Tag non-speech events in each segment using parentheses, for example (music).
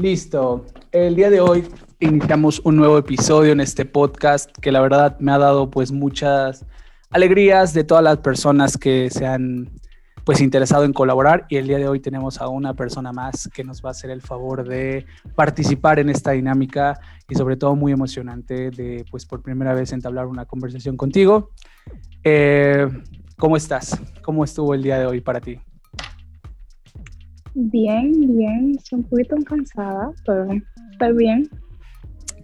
Listo. El día de hoy iniciamos un nuevo episodio en este podcast que la verdad me ha dado pues muchas alegrías de todas las personas que se han pues interesado en colaborar y el día de hoy tenemos a una persona más que nos va a hacer el favor de participar en esta dinámica y sobre todo muy emocionante de pues por primera vez entablar una conversación contigo. Eh, ¿Cómo estás? ¿Cómo estuvo el día de hoy para ti? Bien, bien, estoy un poquito cansada, pero está bien.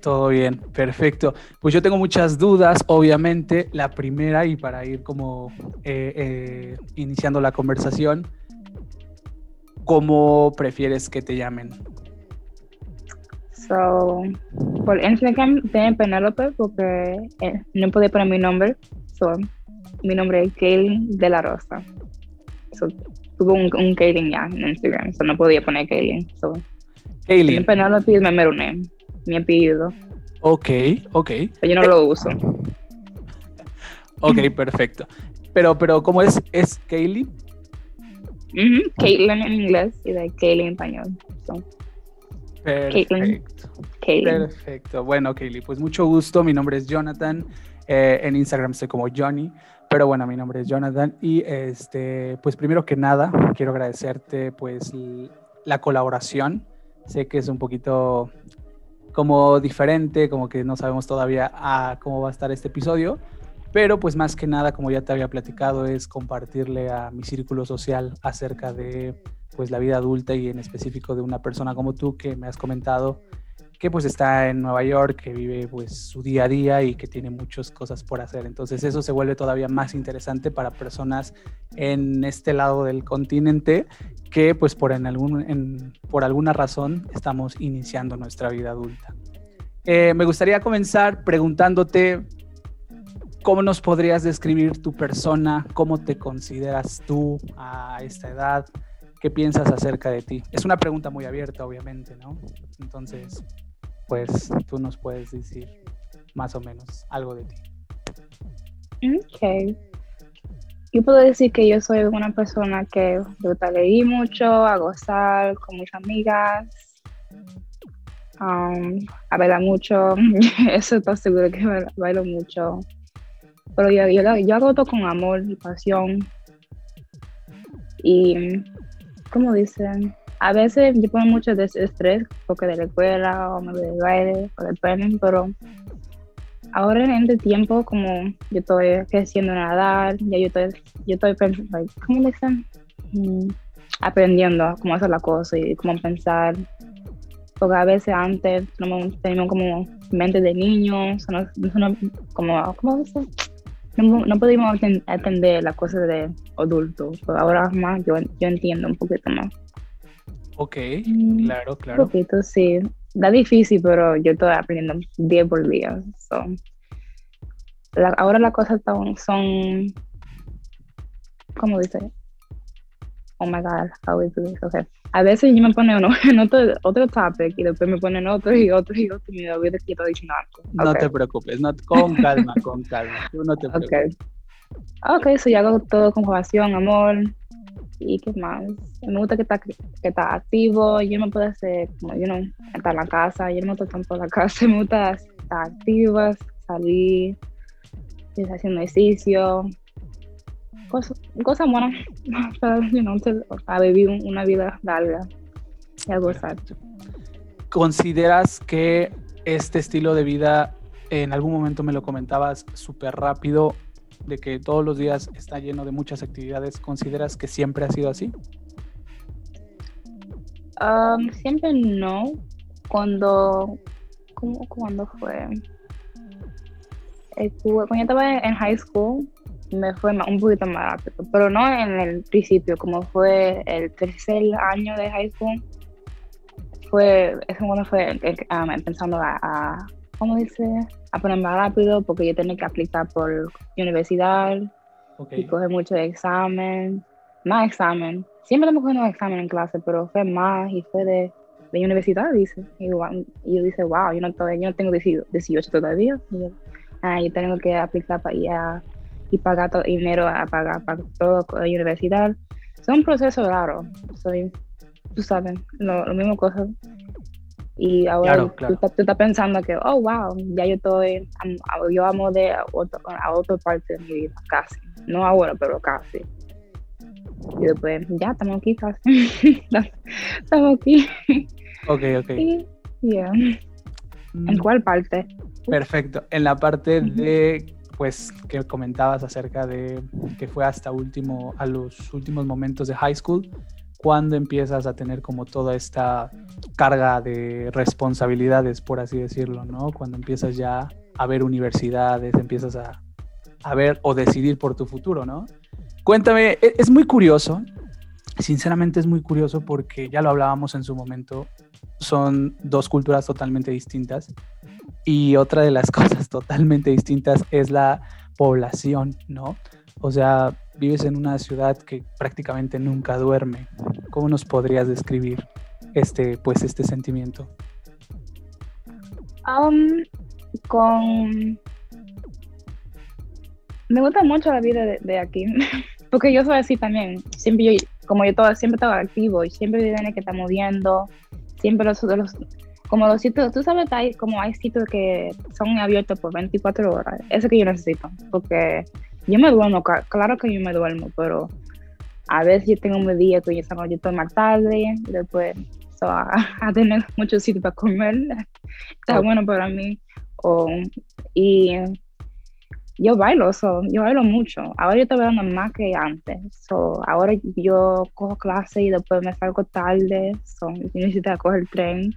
Todo bien, perfecto. Pues yo tengo muchas dudas, obviamente. La primera, y para ir como eh, eh, iniciando la conversación, ¿cómo prefieres que te llamen? So, por Instagram tengo Penélope porque eh, no podía poner mi nombre. So, mi nombre es Kaylin de la Rosa. So, tuve un, un ya en Instagram, so no podía poner Kaylin. So, Kaylin. Penélope es mi name, mi apellido. Ok, ok. Yo no lo uso. ok, perfecto. Pero, pero, ¿cómo es? ¿Es Kaylin? Caitlin en inglés y de Kaylin en español. Perfecto. Perfecto. Bueno, Kaylee, pues mucho gusto. Mi nombre es Jonathan. Eh, en Instagram estoy como Johnny. Pero bueno, mi nombre es Jonathan. Y este, pues primero que nada, quiero agradecerte pues la colaboración. Sé que es un poquito como diferente, como que no sabemos todavía a cómo va a estar este episodio. Pero pues más que nada, como ya te había platicado, es compartirle a mi círculo social acerca de pues la vida adulta y en específico de una persona como tú que me has comentado que pues está en Nueva York, que vive pues su día a día y que tiene muchas cosas por hacer. Entonces eso se vuelve todavía más interesante para personas en este lado del continente que pues por, en algún, por alguna razón estamos iniciando nuestra vida adulta. Eh, me gustaría comenzar preguntándote cómo nos podrías describir tu persona, cómo te consideras tú a esta edad, qué piensas acerca de ti. Es una pregunta muy abierta, obviamente, ¿no? Entonces, pues tú nos puedes decir más o menos algo de ti. Ok. Yo puedo decir que yo soy una persona que me gusta leer mucho, a gozar con mis amigas, um, a bailar mucho. (laughs) Eso está seguro que bailo mucho. Pero yo, yo, hago todo con amor y pasión. Y, como dicen, a veces yo pongo mucho de estrés porque de la escuela o me de baile o del planning, pero ahora en este tiempo como yo estoy creciendo en nadar, ya yo estoy, yo estoy pensando, ¿cómo dicen? Mm, aprendiendo cómo hacer la cosa y cómo pensar. Porque a veces antes teníamos como mente de niños, no, como, ¿cómo dicen? No, no podíamos atender las cosas de adultos, pero ahora más yo, yo entiendo un poquito más. Ok, mm, claro, claro. Un poquito, sí. Da difícil, pero yo estoy aprendiendo día por día. ahora las cosas son, son, ¿cómo dice? Oh my God, how we do this? Okay. A veces yo me pone uno, (laughs) en otro, otro topic y después me ponen otro y otro y otro y me olvido que estoy diciendo algo. No te preocupes, no, con calma, con calma. Tú no te (laughs) preocupes. Ok, ok, so yo hago todo con compasión, amor, y qué más. Me gusta que está, que está activo. Yo no puedo hacer, como, yo no, estar en la casa. Yo no me gusta tanto en la casa. (laughs) Me gusta estar activa, salir, haciendo ejercicio. Cosas, cosas buenas para you know, a vivir una vida larga y a gozar. ¿Consideras que este estilo de vida, en algún momento me lo comentabas súper rápido, de que todos los días está lleno de muchas actividades, ¿consideras que siempre ha sido así? Um, siempre no. Cuando, ¿cómo, ¿cuándo fue? Cuando yo estaba en high school, me fue un poquito más rápido, pero no en el principio, como fue el tercer año de high school, fue, eso cuando fue um, empezando a, a, ¿cómo dice? A poner más rápido porque yo tenía que aplicar por universidad y coger mucho examen, más examen. Siempre tengo cogiendo examen en clase, pero fue más y fue de, de universidad, dice. Y, yo dice, wow, yo no, todavía, yo no tengo 18 todavía. Y yo, ah, yo tengo que aplicar para ir y pagar todo dinero a pagar para todo la universidad. Es un proceso raro. Soy, tú sabes, lo, lo mismo cosa Y ahora Tú, estás pensando que, oh, wow, ya yo estoy, yo amo de a, otro, a otra parte de mi vida, casi. No ahora, pero casi. Y después, ya, estamos aquí casi. (laughs) estamos aquí. Ok, ok. yeah. ¿En mm. cuál parte? Perfecto. En la parte de, pues, que comentabas acerca de que fue hasta último, a los últimos momentos de high school, cuando empiezas a tener como toda esta carga de responsabilidades, por así decirlo, ¿no? Cuando empiezas ya a ver universidades, empiezas a, a ver o decidir por tu futuro, ¿no? Cuéntame, e, es muy curioso, sinceramente es muy curioso porque ya lo hablábamos en su momento, son dos culturas totalmente distintas y otra de las (laughs) cosas totalmente distintas es la población, ¿no? O sea, vives en una ciudad que prácticamente nunca duerme. ¿Cómo nos podrías describir este, pues, este sentimiento? Um, con... Me gusta mucho la vida de, aquí, (laughs) porque yo soy así también. Siempre yo, como yo todo, siempre estaba activo y siempre viene que está moviendo. Siempre los, los, como los sitios, tú sabes, hay, como hay sitios que son abiertos por 24 horas. Eso que yo necesito, porque yo me duermo, claro que yo me duermo, pero a veces yo tengo un día que yo, yo estoy más tarde, después (laughs) a, tener muchos sitios para comer, (laughs) está bueno para mí. y yo bailo, yo bailo mucho. Ahora yo estoy bailando más que antes. ahora yo cojo clase y después me salgo tarde. So, necesito coger el tren.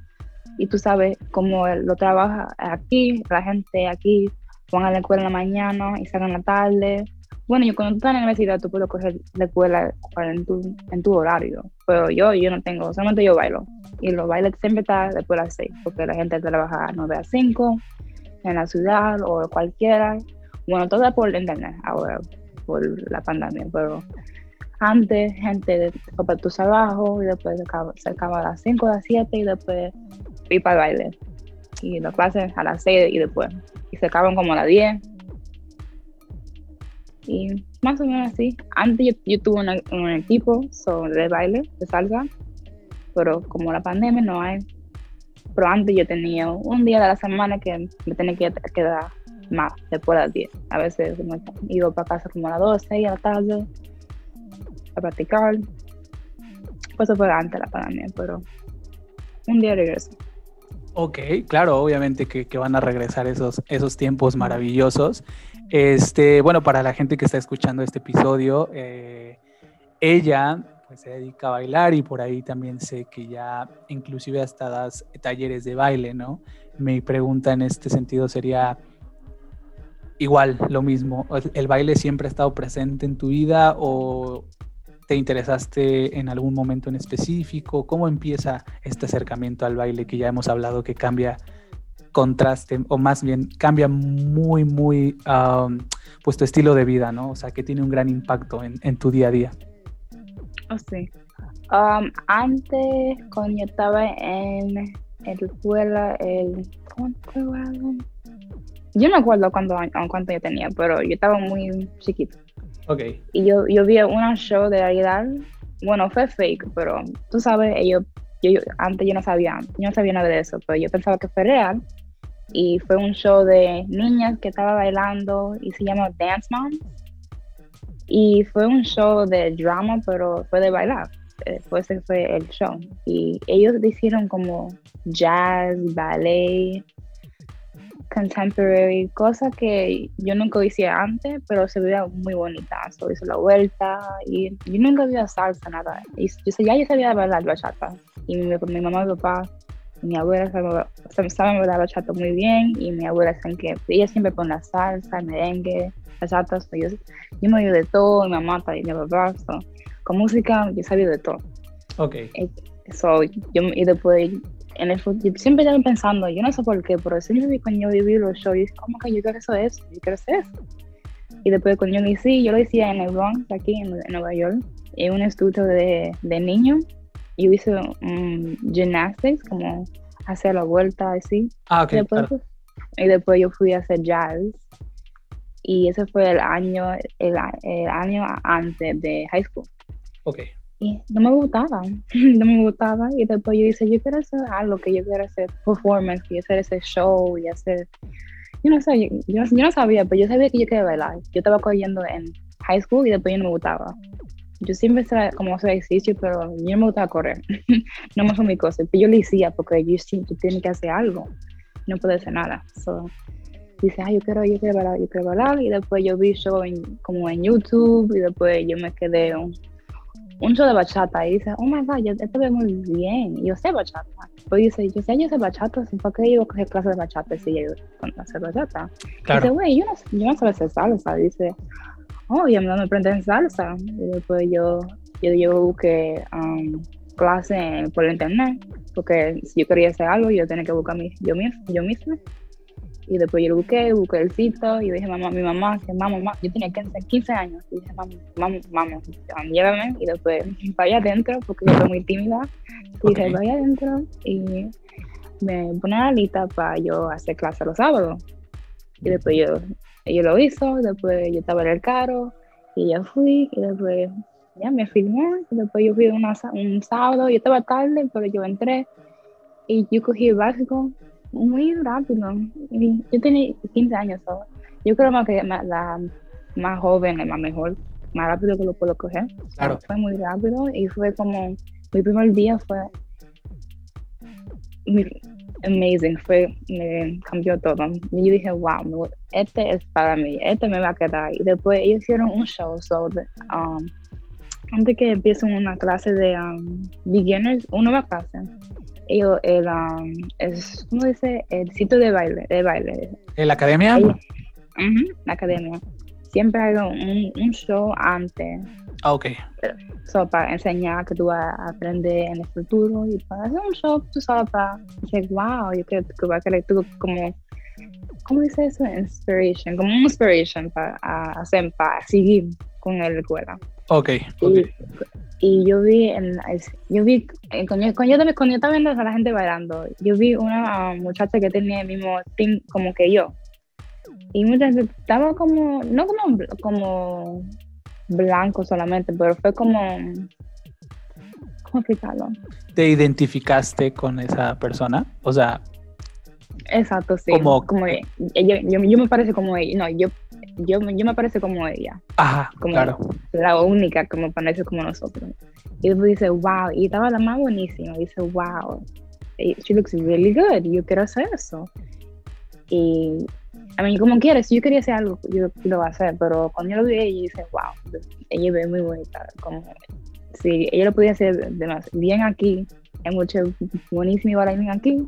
Y tú sabes cómo lo trabaja aquí, la gente aquí van a la escuela en la mañana y salen en la tarde. Bueno, yo cuando tú estás en la universidad, tú puedes coger la escuela en tu, en tu horario, pero yo, yo no tengo, solamente yo bailo. Y los bailes siempre están después de las 6, porque la gente trabaja a 9 a 5 en la ciudad o cualquiera. Bueno, todo por internet ahora, por la pandemia, pero antes gente para tu trabajo y después se acaba, a las 5, a las 7 y después ir para el baile. Y las clases a las 6 y después y se acaban como a las 10. Y más o menos así. Antes yo, tuve un equipo de baile, de salsa, pero como la pandemia no hay. Pero antes yo tenía un día de la semana que me tenía que quedar más, después de las 10. A veces me iba para casa como a las 12 y a la tarde a practicar. Pues eso fue antes de la pandemia, pero un día regreso. Ok, claro, obviamente que, van a regresar esos, esos tiempos maravillosos. Este, bueno, para la gente que está escuchando este episodio, eh, ella pues, se dedica a bailar y por ahí también sé que ya inclusive hasta das talleres de baile, ¿no? Mi pregunta en este sentido sería igual, lo mismo, ¿el baile siempre ha estado presente en tu vida o te interesaste en algún momento en específico? ¿Cómo empieza este acercamiento al baile que ya hemos hablado que cambia contraste o más bien cambia muy, muy pues tu estilo de vida, ¿no? O sea, que tiene un gran impacto en, tu día a día. Oh, sí. antes, cuando yo estaba en, la escuela, el... Yo no acuerdo cuánto, cuánto yo tenía, pero yo estaba muy chiquito. Okay. Y yo, yo vi una show de realidad, bueno, fue fake, pero tú sabes, yo, yo, antes yo no sabía, yo no sabía nada de eso, pero yo pensaba que fue real. Y fue un show de niñas que estaba bailando y se llama Dance Mom. Y fue un show de drama, pero fue de bailar. Después fue el show. Y ellos hicieron como jazz, ballet, contemporary, cosa que yo nunca hice antes, pero se veía muy bonita. So, hizo la vuelta y yo nunca había salsa, nada. Y yo, ya yo sabía bailar bachata. Y mi, mi mamá y mi papá mi abuela sabe, bailar bachata muy bien y mi abuela sabe que ella siempre pone la salsa, merengue, bachata. So, yo, yo me oigo de todo, mi mamá y mi papá. con música yo sabía de todo. Ok. Eh, so, yo, y después en el siempre estaba pensando, yo no sé por qué, pero siempre cuando yo viví los shows, yo que yo quiero hacer eso, yo quiero hacer eso. Y después cuando yo me hice, yo lo decía en el Bronx, aquí en, Nueva York, en un estudio de, de niños. Yo hice um, gymnastics, como hacer la vuelta así. Ah, ok. Y después, y después yo fui a hacer jazz. Y ese fue el año, el, el año antes de high school. Ok. Y no me gustaba, (laughs) no me gustaba. Y después yo dije, yo quiero hacer algo, que yo quiero hacer performance, y hacer ese show y hacer, yo no sé, yo, yo, no sabía, pero yo sabía que yo quería bailar. Yo estaba cogiendo en high school y después yo no me gustaba. Yo siempre estaba como hacer ejercicio, pero yo no me gustaba correr. (laughs) no me fue mi cosa. Pero yo lo hacía porque yo que tienes que hacer algo. No puede hacer nada. So, dice, ay, yo quiero, yo quiero bailar, yo quiero bailar. Y después yo vi show en, como en YouTube y después yo me quedé un show de bachata y dice, oh my god, yo, esto ve muy bien. Y yo sé bachata. Pues dice, yo sé, yo sé bachata, ¿por qué yo coger clases de bachata si yo sé bachata? Claro. Dice, güey, yo no, yo no sé hacer salsa. Dice, oh, ya me aprendí en salsa. Y después yo, yo, yo busqué um, clase por internet, porque si yo quería hacer algo, yo tenía que buscar mi, yo, yo misma. Y después yo lo busqué, busqué el sitio y dije, mamá, mi mamá, que mamá, mamá, yo tenía 15, 15 años. Y dije, mamá, mamá, mamá, llévame. Y después vaya adentro, porque yo soy muy tímida. Y dije, vaya adentro y me pone la lista para yo hacer clase los sábados. Y después yo, yo lo hizo, después yo estaba en el carro y ya fui y después ya me filmó y después yo fui una, un sábado, yo estaba tarde, pero yo entré y yo cogí el básico muy rápido. Yo tenía 15 años, solo. yo creo que la más joven es más mejor, más rápido que lo puedo coger. Claro. Fue muy rápido y fue como, mi primer día fue amazing, fue, me cambió todo. Y yo dije, wow, este es para mí, este me va a quedar. Y después ellos hicieron un show, so, um, antes que empiecen una clase de um, beginners, una nueva clase ellos, el, um, es, ¿cómo dice? El sitio de baile, de baile. ¿En la academia? la academia. Siempre hay un, un show antes. Ah, ok. So, para enseñar que tú vas a aprender en el futuro y para hacer un show, tú sabes, para decir, wow, yo creo que va a querer tú como, ¿cómo dice eso? Inspiration, como un inspiration para hacer, para seguir con la escuela. Ok, okay y yo vi, en, yo vi, eh, cuando yo, cuando yo, estaba viendo a la gente bailando, yo vi una muchacha que tenía el mismo team como que yo. Y muchas estaba como, no como, como blanco solamente, pero fue como, ¿cómo explicarlo? ¿Te identificaste con esa persona? O sea... Exacto, sí. Como, como yo, yo, yo me parece como ella, no, yo yo, yo me parece como ella. Ajá, como claro. La única que me parece como nosotros. Y después dice, wow, y estaba la más buenísima. Y dice, wow, she looks really good. Yo quiero hacer eso. Y, a mí, como quieres, si yo quería hacer algo, yo lo voy a hacer. Pero cuando yo lo vi, ella dice, wow, ella ve muy bonita. Como, si ella lo podía hacer de más, bien aquí, hay mucho buenísimo bailarín aquí.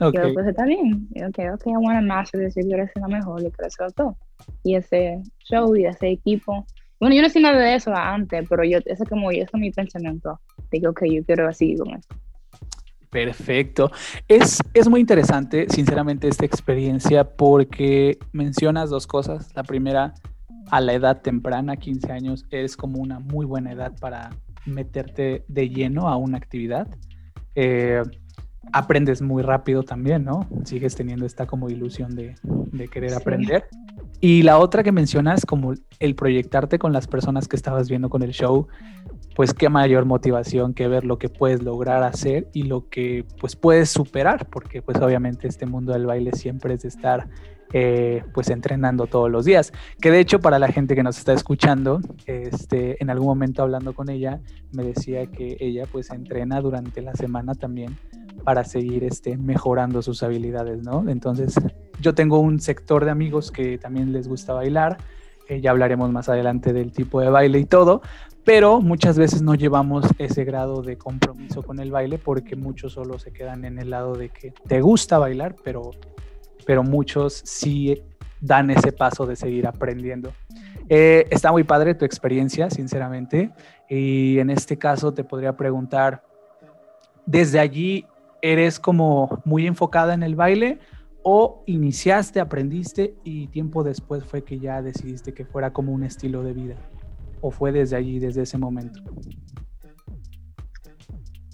Okay. Yo pues está bien. Y, ok, ok, I want to master this. Yo quiero ser la mejor, yo quiero hacer todo y ese show y ese equipo. Bueno, yo no sé nada de eso antes, pero yo, eso es como, eso es mi pensamiento. Digo que yo quiero así con eso. Perfecto. Es, es muy interesante, sinceramente, esta experiencia porque mencionas dos cosas. La primera, a la edad temprana, 15 años, es como una muy buena edad para meterte de lleno a una actividad. Eh, aprendes muy rápido también, ¿no? Sigues teniendo esta como ilusión de, de querer aprender. Y la otra que mencionas, como el proyectarte con las personas que estabas viendo con el show, pues qué mayor motivación que ver lo que puedes lograr hacer y lo que pues puedes superar, porque pues obviamente este mundo del baile siempre es de estar eh, pues entrenando todos los días. Que de hecho para la gente que nos está escuchando, este, en algún momento hablando con ella, me decía que ella pues entrena durante la semana también para seguir este, mejorando sus habilidades, ¿no? Entonces, yo tengo un sector de amigos que también les gusta bailar, eh, ya hablaremos más adelante del tipo de baile y todo, pero muchas veces no llevamos ese grado de compromiso con el baile porque muchos solo se quedan en el lado de que te gusta bailar, pero, pero muchos sí dan ese paso de seguir aprendiendo. Eh, está muy padre tu experiencia, sinceramente, y en este caso te podría preguntar, desde allí eres como muy enfocada en el baile o iniciaste, aprendiste y tiempo después fue que ya decidiste que fuera como un estilo de vida? ¿O fue desde allí, desde ese momento?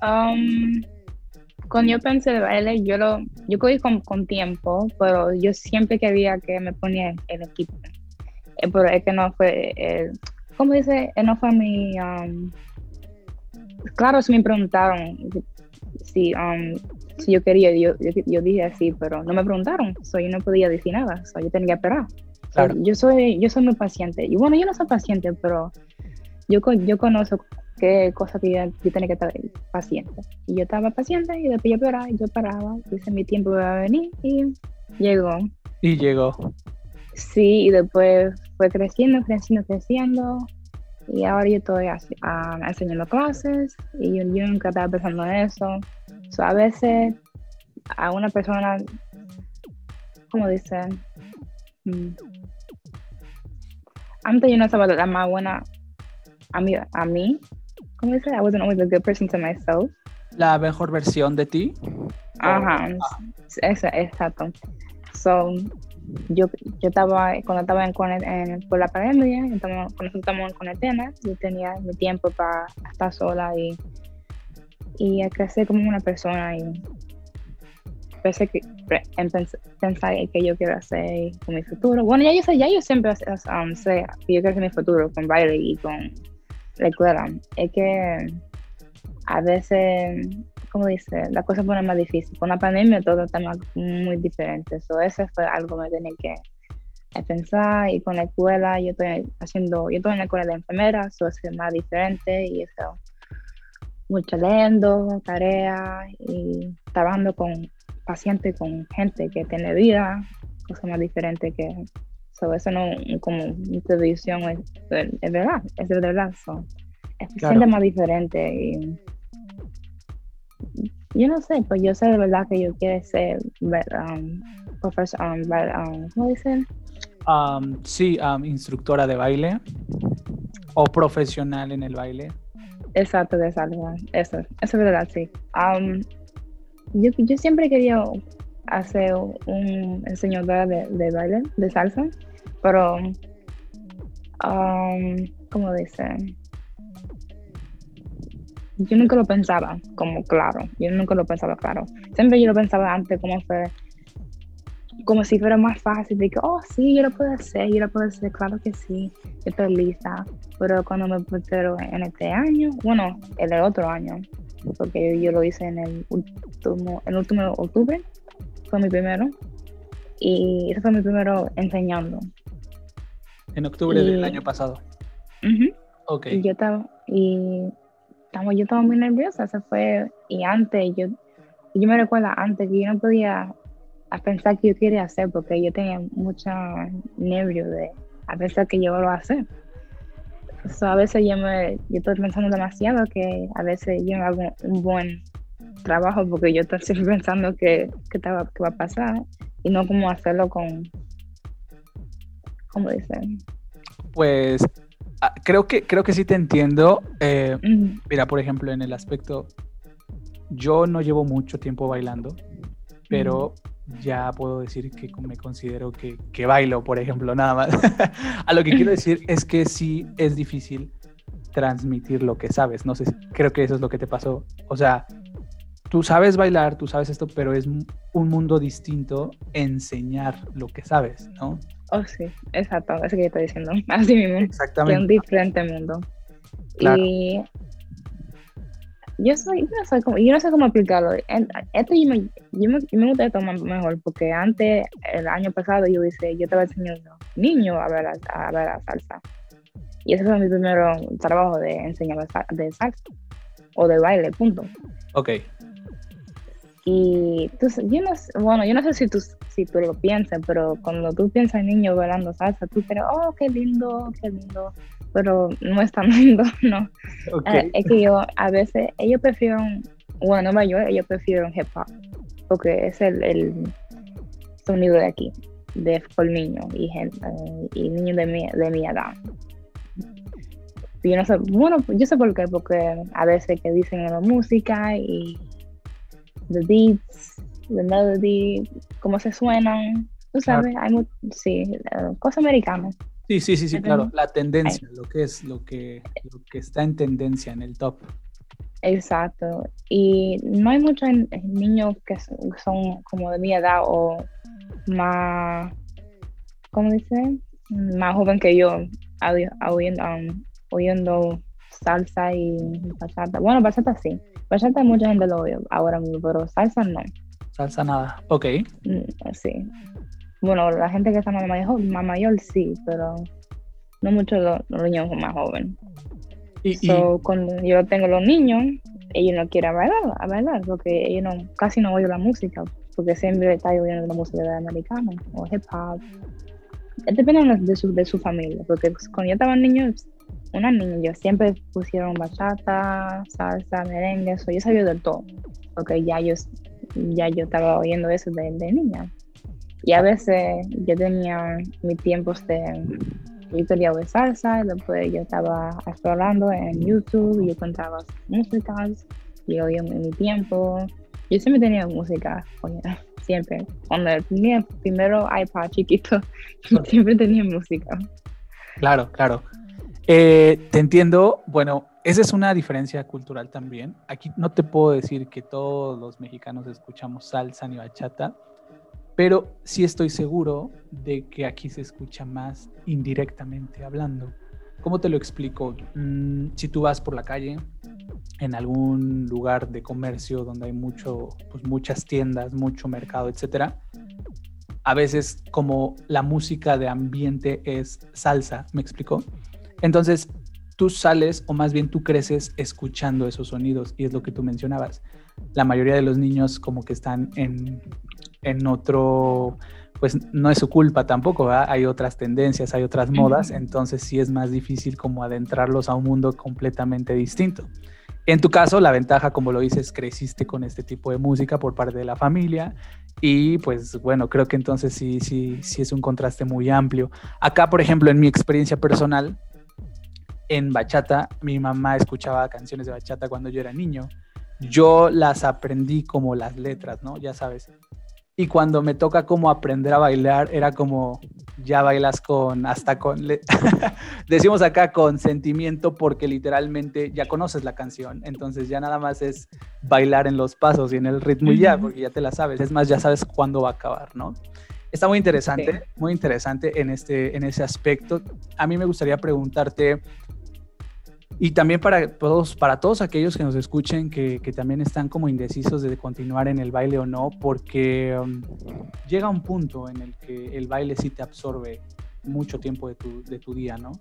Um, cuando yo pensé de baile, yo lo yo cogí con, con, tiempo, pero yo siempre quería que me ponía el equipo. Eh, pero es que no fue, ¿cómo dice? Eh, no fue mi, um, claro, si me preguntaron si, um, si yo quería, yo, yo, dije así, pero no me preguntaron, so, yo no podía decir nada, so, yo tenía que esperar. yo, soy, yo soy muy paciente, y bueno, yo no soy paciente, pero yo, yo conozco qué cosa que yo, yo, tenía que estar paciente. Y yo estaba paciente y después yo paraba, yo paraba, dice mi tiempo va a venir y llegó. Y llegó. Sí, y después fue creciendo, creciendo, creciendo. Y ahora yo estoy uh, enseñando clases y yo, nunca estaba pensando en eso. So, a veces a una persona, como dicen, mm, antes yo no estaba la más buena a mí, a mí, ¿cómo dice? I wasn't always a good person to myself. La mejor versión de ti. Ajá, exacto. So, yo, yo estaba, cuando estaba en, en, por la pandemia, cuando nosotros estábamos en cuarentena, yo tenía mi tiempo para estar sola y, y crecer como una persona y pensé que, en pensar que yo quiero hacer con mi futuro. Bueno, ya yo sé, ya yo siempre um, sé que yo quiero hacer mi futuro con Riley y con la. Es que a veces como dice, la cosa pone más difícil. Con la pandemia todo está muy diferente. So, eso fue algo que me tenía que pensar. Y con la escuela, yo estoy haciendo, yo estoy en la escuela de enfermera, eso es más diferente. Y eso, mucho leyendo, tareas y trabajando con pacientes, con gente que tiene vida, cosa más diferente que so, eso no como televisión es, es, verdad, es de verdad. So, es más diferente y yo no sé, pues yo sé de verdad que yo quiero ser um, profesor, um, um, ¿cómo dicen? Um, sí, instructora de baile o profesional en el baile. Exacto, exacto. Eso, eso es verdad, sí. yo, yo siempre quería hacer un enseñadora de, de baile, de salsa, pero, ¿cómo dicen? Yo nunca lo pensaba como claro, yo nunca lo pensaba claro. Siempre yo lo pensaba antes como fue, como si fuera más fácil, de que, oh, sí, yo lo puedo hacer, yo lo puedo hacer, claro que sí, yo estoy lista. Pero cuando me puse en este año, bueno, en el otro año, porque yo, lo hice en el último, el último octubre, fue mi primero, y ese fue mi primero enseñando. En octubre del año pasado. Ok. Y yo estaba, y yo estaba muy nerviosa, se fue, y antes, yo, yo me recuerdo antes que yo no podía pensar que yo quería hacer porque yo tenía mucho nervio de a pensar que yo lo voy a hacer. a veces yo me yo estoy pensando demasiado que a veces yo no hago un buen trabajo porque yo estoy (laughs) siempre pensando que, que, que va a pasar y no como hacerlo con, ¿cómo dicen? Pues creo que, creo que sí te entiendo. Eh, mira, por ejemplo, en el aspecto, yo no llevo mucho tiempo bailando, pero ya puedo decir que me considero que, que bailo, por ejemplo, nada más. (laughs) A lo que quiero (laughs) decir es que sí es difícil transmitir lo que sabes. No sé, creo que eso es lo que te pasó. O sea, tú sabes bailar, tú sabes esto, pero es un mundo distinto enseñar lo que sabes, ¿no? Oh, sí, exacto, eso que yo estoy diciendo. (laughs) Así mismo. Exactamente. Es un diferente mundo. Y yo soy, yo no sé cómo, yo no sé cómo explicarlo. Esto yo me, yo me, yo me gusta tomar mejor porque antes, el año pasado, yo hice, yo estaba enseñando niños a ver, a ver la salsa. Y ese fue mi primer trabajo de enseñar de salsa o de baile, punto. Ok. Y entonces, yo no sé, bueno, yo no sé si tú, si tú lo piensas, pero cuando tú piensas en niños bailando salsa, tú crees, oh, qué lindo, qué lindo, pero no es tan (laughs) lindo, no. Eh, es que yo, a veces, ellos prefieren, bueno, no yo, ellos prefieren hip hop, porque es el, el sonido de aquí, de por niños y, gente, y niños de mi, de mi edad. Yo no sé, bueno, yo sé por qué, porque a veces que dicen la música y the beats, the melody, cómo se suenan, tú sabes, hay sí, cosas americanas. Sí, sí, sí, sí, claro, la tendencia, lo que es, lo que, lo que está en tendencia en el top. Exacto, y no hay muchos niños que son como de mi edad o más, ¿cómo dice? Más joven que yo, oyendo, um, oyendo salsa y bachata. Bueno, bachata sí. Bachata mucha gente lo oye ahora mismo, pero salsa no. Salsa nada, ok. Mm, sí. Bueno, la gente que está más mayor, más mayor sí, pero no muchos los, los niños más jóvenes. Y, cuando yo tengo los niños, ellos no quieren bailar, a bailar porque ellos no, casi no oyen la música, porque siempre está oyendo la música de americana o hip hop. Depende de su, de su familia, porque cuando yo estaba niño, una niña, siempre pusieron bachata, salsa, merengue, eso yo sabía del todo, porque ya yo, ya yo estaba oyendo eso de, de niña. Y a veces yo tenía mis tiempos de quería ver salsa, y después yo estaba explorando en YouTube y yo encontraba músicas, y oía en mi tiempo. Yo siempre tenía música, (laughs) siempre. Cuando tenía el primero iPad chiquito, (laughs) siempre tenía música. Claro, claro. Eh, te entiendo. Bueno, esa es una diferencia cultural también. Aquí no te puedo decir que todos los mexicanos escuchamos salsa ni bachata pero sí estoy seguro de que aquí se escucha más indirectamente hablando. ¿Cómo te lo explico? Mm, si tú vas por la calle, en algún lugar de comercio donde hay mucho, pues muchas tiendas, mucho mercado, etcétera, a veces como la música de ambiente es salsa, ¿me explico? Entonces, tú sales o más bien tú creces escuchando esos sonidos y es lo que tú mencionabas. La mayoría de los niños como que están en en otro, pues no es su culpa tampoco, hay otras tendencias, hay otras modas, entonces sí es más difícil como adentrarlos a un mundo completamente distinto. En tu caso, la ventaja, como lo dices, creciste con este tipo de música por parte de la familia y pues bueno, creo que entonces sí, sí, sí es un contraste muy amplio. Acá, por ejemplo, en mi experiencia personal, en bachata, mi mamá escuchaba canciones de bachata cuando yo era niño. Yo las aprendí como las letras, ¿no? Ya sabes, y cuando me toca como aprender a bailar, era como, ya bailas con, hasta con, (laughs) decimos acá con sentimiento porque literalmente ya conoces la canción, entonces ya nada más es bailar en los pasos y en el ritmo y ya, porque ya te la sabes, es más, ya sabes cuándo va a acabar, ¿no? Está muy interesante, muy interesante en, este, en ese aspecto. A mí me gustaría preguntarte, y también para todos, para todos aquellos que nos escuchen que, también están como indecisos de continuar en el baile o no, porque um, llega un punto en el que el baile sí te absorbe mucho tiempo de tu, de tu día, ¿no?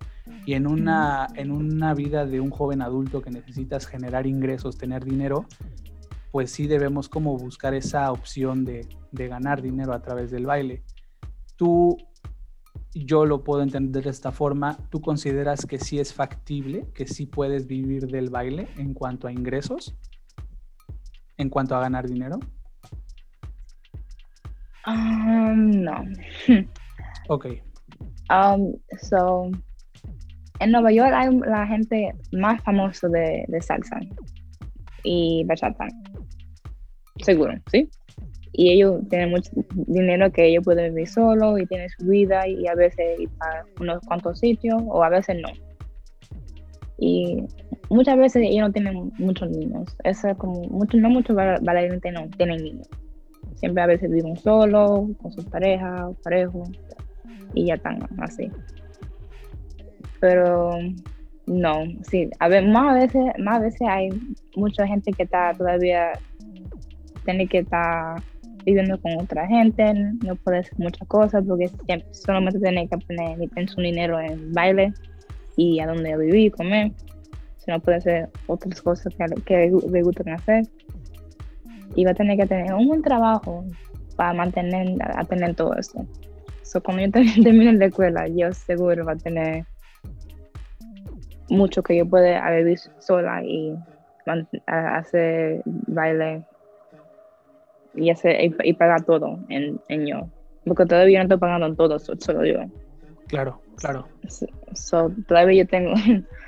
Y en una, en una vida de un joven adulto que necesitas generar ingresos, tener dinero, pues sí debemos como buscar esa opción de, de ganar dinero a través del baile. ¿Tú yo lo puedo entender de esta forma. ¿Tú consideras que sí es factible, que sí puedes vivir del baile en cuanto a ingresos? ¿En cuanto a ganar dinero? Um, no. (laughs) ok. Um, so, en Nueva York hay la gente más famosa de, de salsa y bachata. Seguro, ¿sí? Y ellos tienen mucho dinero que ellos pueden vivir solo y tienen su vida y a veces ir para unos cuantos sitios o a veces no. Y muchas veces ellos no tienen muchos niños. Eso es como, mucho, no muchos bailarines no tienen niños. Siempre a veces viven solo, con su pareja o parejo y ya están así. Pero no, sí, a ver, más veces, más veces hay mucha gente que está todavía tiene que estar viviendo con otra gente, no puede hacer muchas cosas porque solamente tiene que poner su dinero en baile y a donde vivir, comer. Si no puede hacer otras cosas que, que le gustan hacer. Y va a tener que tener un buen trabajo para mantener, a tener todo eso. So, cuando yo (laughs) termine la escuela, yo seguro va a tener mucho que yo pueda vivir sola y hacer baile y, hacer, y, pagar todo en, en, yo. Porque todavía no estoy pagando en todo, solo yo. Claro, claro. So, todavía yo tengo,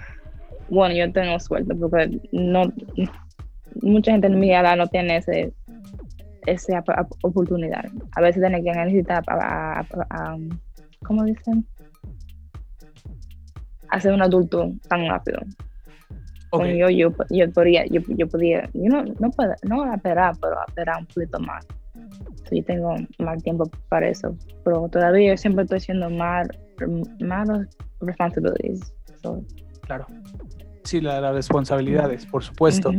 (laughs) bueno, yo tengo suerte porque no, mucha gente en mi edad no tiene ese, esa oportunidad. A veces tiene que necesitar, a, a, ¿cómo dicen? Hacer un adulto tan rápido yo, yo, yo, podría, yo, yo podía, yo no, no, puedo, no esperar, pero esperar un poquito más. yo tengo más tiempo para eso. Pero todavía yo siempre estoy haciendo más, más responsibilities. Claro. Sí, las responsabilidades, por supuesto.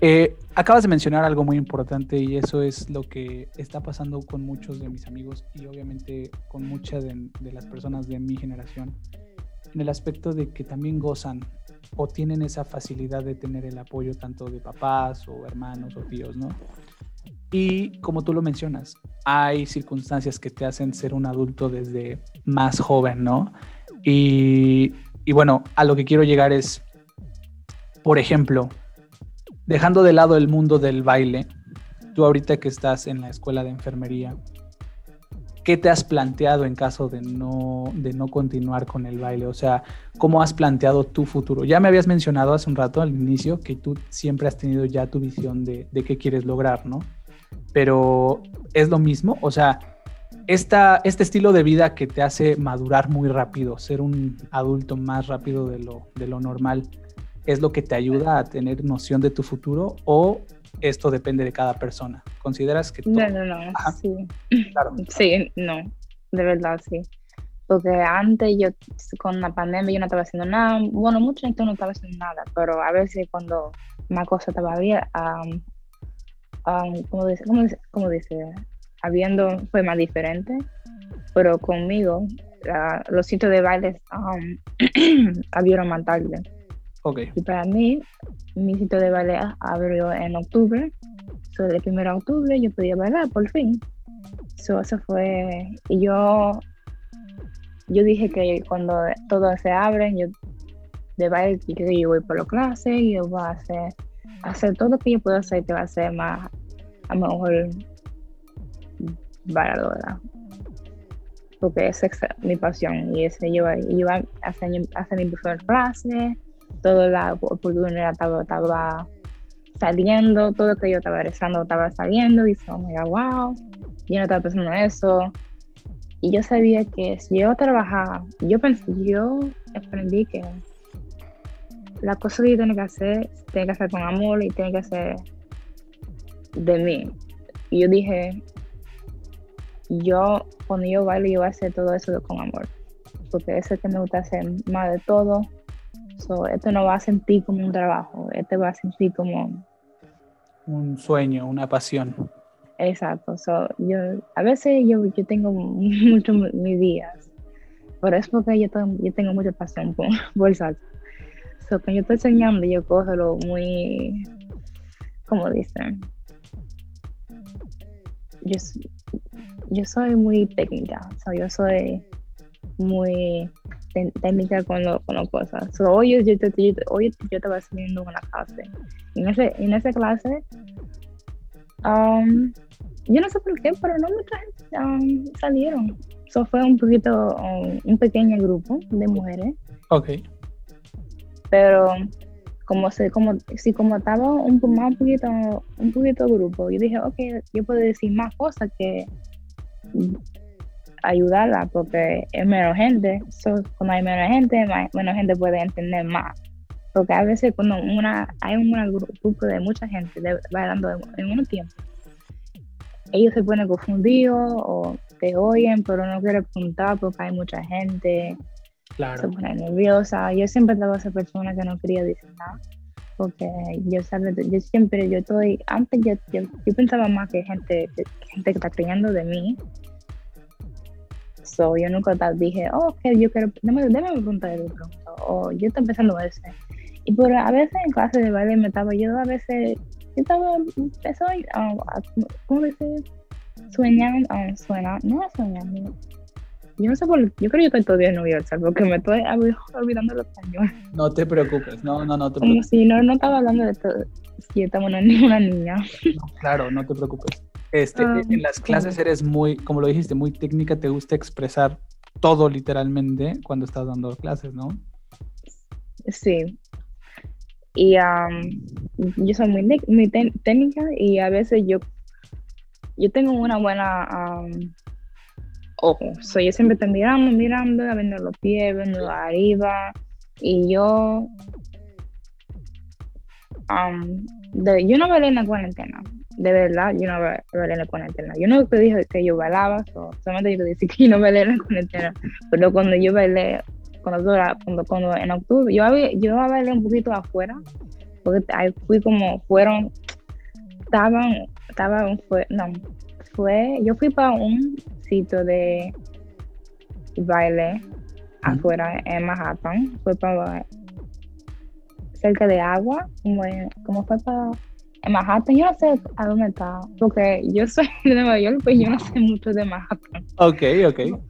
Eh, acabas de mencionar algo muy importante y eso es lo que está pasando con muchos de mis amigos y obviamente con muchas de, las personas de mi generación, en el aspecto de que también gozan o tienen esa facilidad de tener el apoyo tanto de papás o hermanos o tíos, ¿no? Y como tú lo mencionas, hay circunstancias que te hacen ser un adulto desde más joven, ¿no? Y, y bueno, a lo que quiero llegar es, por ejemplo, dejando de lado el mundo del baile, tú ahorita que estás en la escuela de enfermería, ¿qué te has planteado en caso de no, de no continuar con el baile? O sea, ¿cómo has planteado tu futuro? Ya me habías mencionado hace un rato al inicio que tú siempre has tenido ya tu visión de, de qué quieres lograr, ¿no? Pero es lo mismo, o sea, esta, este estilo de vida que te hace madurar muy rápido, ser un adulto más rápido de lo, de lo normal, es lo que te ayuda a tener noción de tu futuro o esto depende de cada persona? ¿Consideras que... No, no, no, sí. (laughs) Sí, no, de verdad, sí. Porque antes yo, con la pandemia, yo no estaba haciendo nada. Bueno, mucha gente no estaba haciendo nada, pero a veces cuando más cosa estaba bien, um, como dice, cómo dice, habiendo, fue más diferente. Pero conmigo, los sitios de baile um, (clears throat) abrieron más tarde. Y para mí, mi sitio de baile abrió en octubre. So, el 1 de octubre yo podía bailar por fin. So, eso fue. Y yo, yo dije que cuando todo se abre, yo de baile, yo voy por la clase, y yo voy a hacer, hacer todo lo que yo puedo hacer que va a ser más, a lo mejor, bailadora porque esa es mi pasión y ese yo, yo a hacer, hacer mi primer clase toda la oportunidad estaba, estaba saliendo, todo lo que yo estaba rezando estaba saliendo, y God, wow, yo no estaba pensando en eso. Y yo sabía que si yo trabajaba, yo pensé, yo aprendí que la cosa que yo tengo que hacer, tiene que hacer con amor y tiene que ser de mí. Y yo dije, yo cuando yo bailo, yo voy a hacer todo eso con amor. Porque eso es que me gusta hacer más de todo esto no va a sentir como un trabajo, esto va a sentir como... Un sueño, una pasión. Exacto. yo, a veces yo, yo tengo (laughs) muchos mis días, pero es porque yo, tengo, yo tengo mucha pasión por, (laughs) por salsa. So, cuando yo estoy enseñando, yo cojo lo muy, como dicen, yo, yo soy muy técnica, yo soy muy técnica con, lo, con las cosas. hoy, yo, yo, yo, hoy yo estaba haciendo una clase. En, ese, en esa clase, um, yo no sé por qué, pero no mucha gente um, salieron. Eso fue un poquito, um, un pequeño grupo de mujeres. Ok. Pero como se, como, si como estaba un, más un poquito, un poquito grupo, yo dije, ok, yo puedo decir más cosas que ayudarla porque es menos gente. cuando hay menos gente, menos gente puede entender más. Porque a veces cuando una, hay un grupo de mucha gente bailando en un tiempo, ellos se ponen confundidos o te oyen, pero no quieren preguntar porque hay mucha gente. Claro. Se pone nerviosa. Yo siempre estaba esa persona que no quería decir nada. Porque yo, yo siempre, yo estoy, antes yo, yo, pensaba más que gente, gente que está creyendo de mí So, yo nunca dije, oh, que yo quiero, déjame, déjame preguntar de pronto, o yo estoy empezando a ese. Y por a veces en clase de baile me estaba, yo a veces, yo estaba, empezó, uh, ¿cómo dice? Sueñando, uh, suena, no soñando. Yo no sé por yo creo que yo estoy todavía en Universal porque me estoy olvidando los español. No te preocupes, no, no, no te preocupes. Como si no, no estaba hablando de todo, si estaba una, una niña. claro, no te preocupes. Este, ah, en las clases eres muy, como lo dijiste, muy técnica, te gusta expresar todo literalmente cuando estás dando clases, ¿no? Sí. Y yo soy muy, técnica y a veces yo, yo tengo una buena ojo. So, yo siempre estoy mirando, mirando, viendo los pies, viendo arriba. Y yo, yo no bailé en la cuarentena de verdad, yo no bailé en la cuarentena. Yo no te dije que yo bailaba, solamente yo te dije que yo no bailé en la cuarentena, pero cuando yo bailé cuando, cuando, cuando en octubre, yo, yo bailé un poquito afuera, porque ahí fui como, fueron, estaban, estaban, fue, no, fue, yo fui para un sitio de baile afuera en Manhattan, fue para cerca de agua, como, como fue para en Manhattan, yo no sé a dónde está, porque yo soy (laughs) de Nueva York, pues yo no sé mucho de Manhattan. Ok, ok.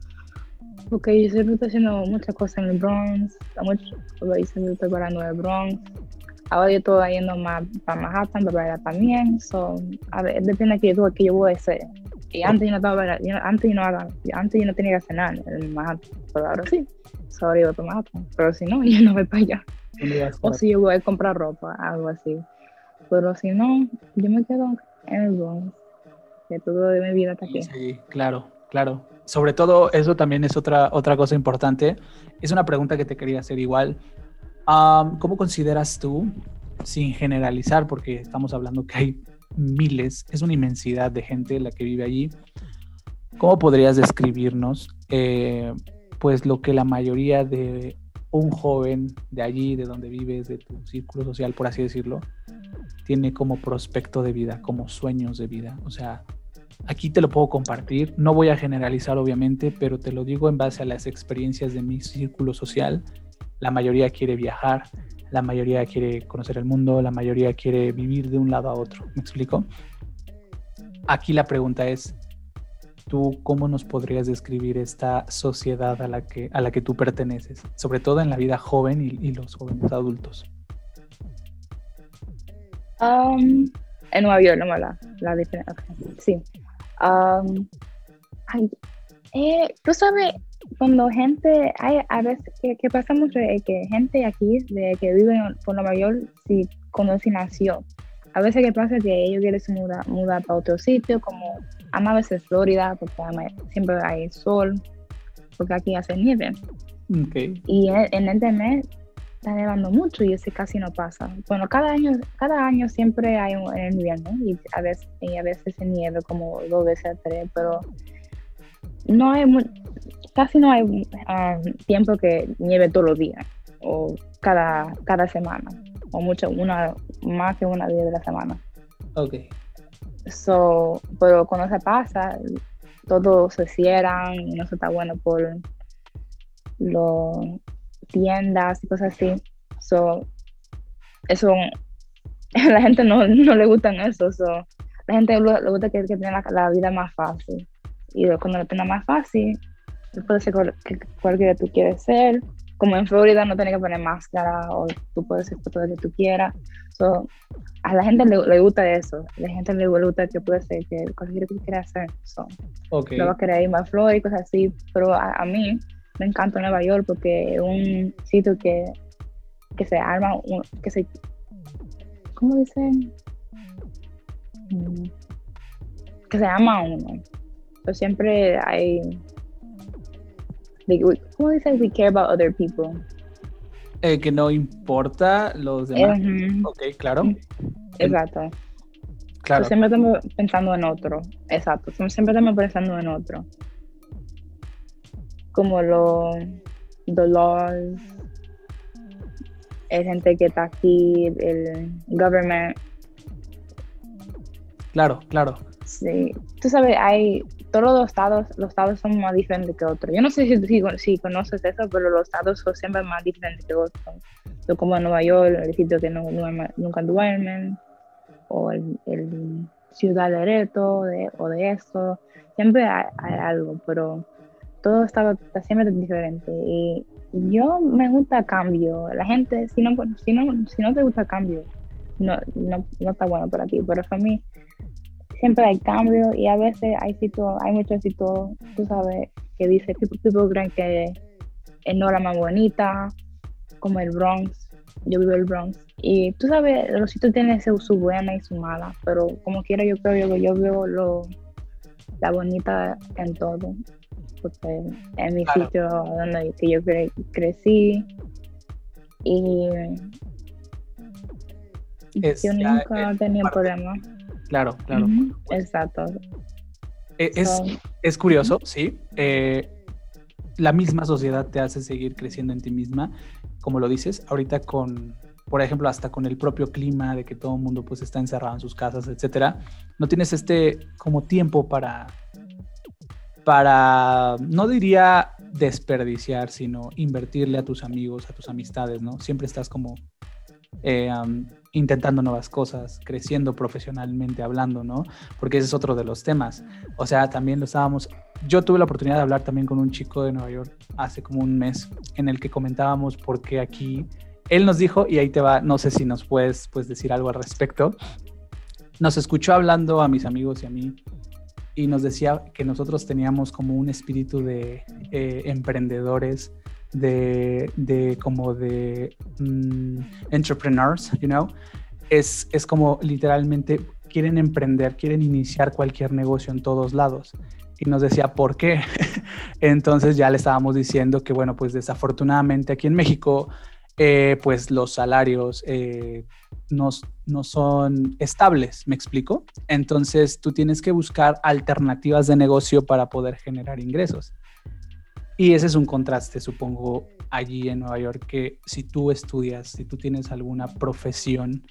Porque yo siempre estoy haciendo muchas cosas en el Bronx, mucho, siempre estoy parando en el Bronx. Ahora yo estoy yendo más para Manhattan, para también. So, a ver, depende de qué, que yo voy a hacer. Y antes yo no estaba antes yo no, antes yo no tenía que hacer nada en Manhattan, pero ahora sí. So, ahora yo voy para Manhattan. Pero si no, (laughs) yo no voy para allá. O si yo voy a comprar ropa, algo así. Pero si no, yo me quedo en el Bronx. Que todo de mi vida está aquí. Sí, claro, claro. Sobre todo, eso también es otra, otra cosa importante. Es una pregunta que te quería hacer igual. ¿Cómo consideras tú, sin generalizar, porque estamos hablando que hay miles, es una inmensidad de gente la que vive allí, ¿cómo podrías describirnos eh, pues lo que la mayoría de un joven de allí, de donde vives, de tu círculo social, por así decirlo, tiene como prospecto de vida, como sueños de vida. O sea, aquí te lo puedo compartir, no voy a generalizar obviamente, pero te lo digo en base a las experiencias de mi círculo social. La mayoría quiere viajar, la mayoría quiere conocer el mundo, la mayoría quiere vivir de un lado a otro. ¿Me explico? Aquí la pregunta es, ¿tú cómo nos podrías describir esta sociedad a la que, a la que tú perteneces? Sobre todo en la vida joven y los jóvenes adultos. Um, en Nueva York, no la, la diferencia. Sí. Um, eh, tú sabes, cuando gente, hay a veces que, pasa mucho que gente aquí de que vive en Nueva York, si conoce nació, a veces que pasa que ellos quieren mudar, mudar para otro sitio, como a veces Florida, porque siempre hay sol, porque aquí hace nieve. Okay. Y en, este mes está nevando mucho y ese casi no pasa. Bueno, cada año, cada año siempre hay un invierno y a veces, y a veces se nieve como dos veces tres, pero no hay casi no hay um, tiempo que nieve todos los días o cada, cada semana o mucho, una, más que una día de la semana. Ok. So, pero cuando se pasa, todo se cierran y no se está bueno por los tiendas y cosas así. So, eso, (laughs) la gente no, no le gusta eso. So, la gente le, gusta que, que tenga la, vida más fácil. Y cuando lo tenga más fácil, tú puedes ser cualquiera que tú quieres ser. Como en Florida no tienes que poner máscara o tú puedes ser todo lo que tú quieras. So, a la gente le, gusta eso. A la gente le gusta que puede ser que cualquiera que tú quieras hacer. So, okay. No vas a querer ir más a Florida y cosas así. Pero a mí, me encanta Nueva York porque es un sitio que, que se arma, que se, ¿cómo dicen? Mm, que se ama uno. Pero siempre hay, ¿cómo dicen? We care about other people. Eh, que no importa los demás. Ok, claro. Exacto. Claro. siempre estamos pensando en otro. Exacto. Siempre estamos pensando en otro como los dolores, hay gente que está aquí, el government. Claro, claro. Sí, tú sabes, hay todos los estados, los estados son más diferentes que otros. Yo no sé si, si, conoces eso, pero los estados son siempre más diferentes que otros. como Nueva York, el sitio que nunca duermen, o el, Ciudad de Reto, o de esto. Siempre hay algo, pero todo está, siempre diferente. Y yo me gusta cambio. La gente, si no, si no, si no te gusta cambio, no, no, no está bueno para ti. Pero para mí, siempre hay cambio y a veces hay sitios, hay muchos sitios, tú sabes, que dice, people, creen que es no la más bonita, como el Bronx. Yo vivo el Bronx. Y tú sabes, los sitios tienen su, su buena y su mala, pero como quiera yo creo, yo, yo veo lo, la bonita en todo porque en mi sitio donde yo crecí y yo nunca tenía problemas. Claro, claro. Exacto. E, es, es, curioso, sí. Eh, la misma sociedad te hace seguir creciendo en ti misma, como lo dices, ahorita con, por ejemplo, hasta con el propio clima de que todo el mundo pues está encerrado en sus casas, etcétera, no tienes este como tiempo para, para, no diría desperdiciar, sino invertirle a tus amigos, a tus amistades, ¿no? Siempre estás como eh, intentando nuevas cosas, creciendo profesionalmente, hablando, ¿no? Porque ese es otro de los temas. O sea, también lo estábamos, yo tuve la oportunidad de hablar también con un chico de Nueva York hace como un mes en el que comentábamos por qué aquí, él nos dijo, y ahí te va, no sé si nos puedes pues, decir algo al respecto, nos escuchó hablando a mis amigos y a mí y nos decía que nosotros teníamos como un espíritu de eh, emprendedores, de, de, como de mm, entrepreneurs, you know, es, es como literalmente quieren emprender, quieren iniciar cualquier negocio en todos lados. Y nos decía, ¿por qué? (laughs) Entonces ya le estábamos diciendo que, bueno, pues desafortunadamente aquí en México, eh, pues los salarios eh, no, no son estables, ¿me explico? Entonces tú tienes que buscar alternativas de negocio para poder generar ingresos. Y ese es un contraste, supongo, allí en Nueva York, que si tú estudias, si tú tienes alguna profesión,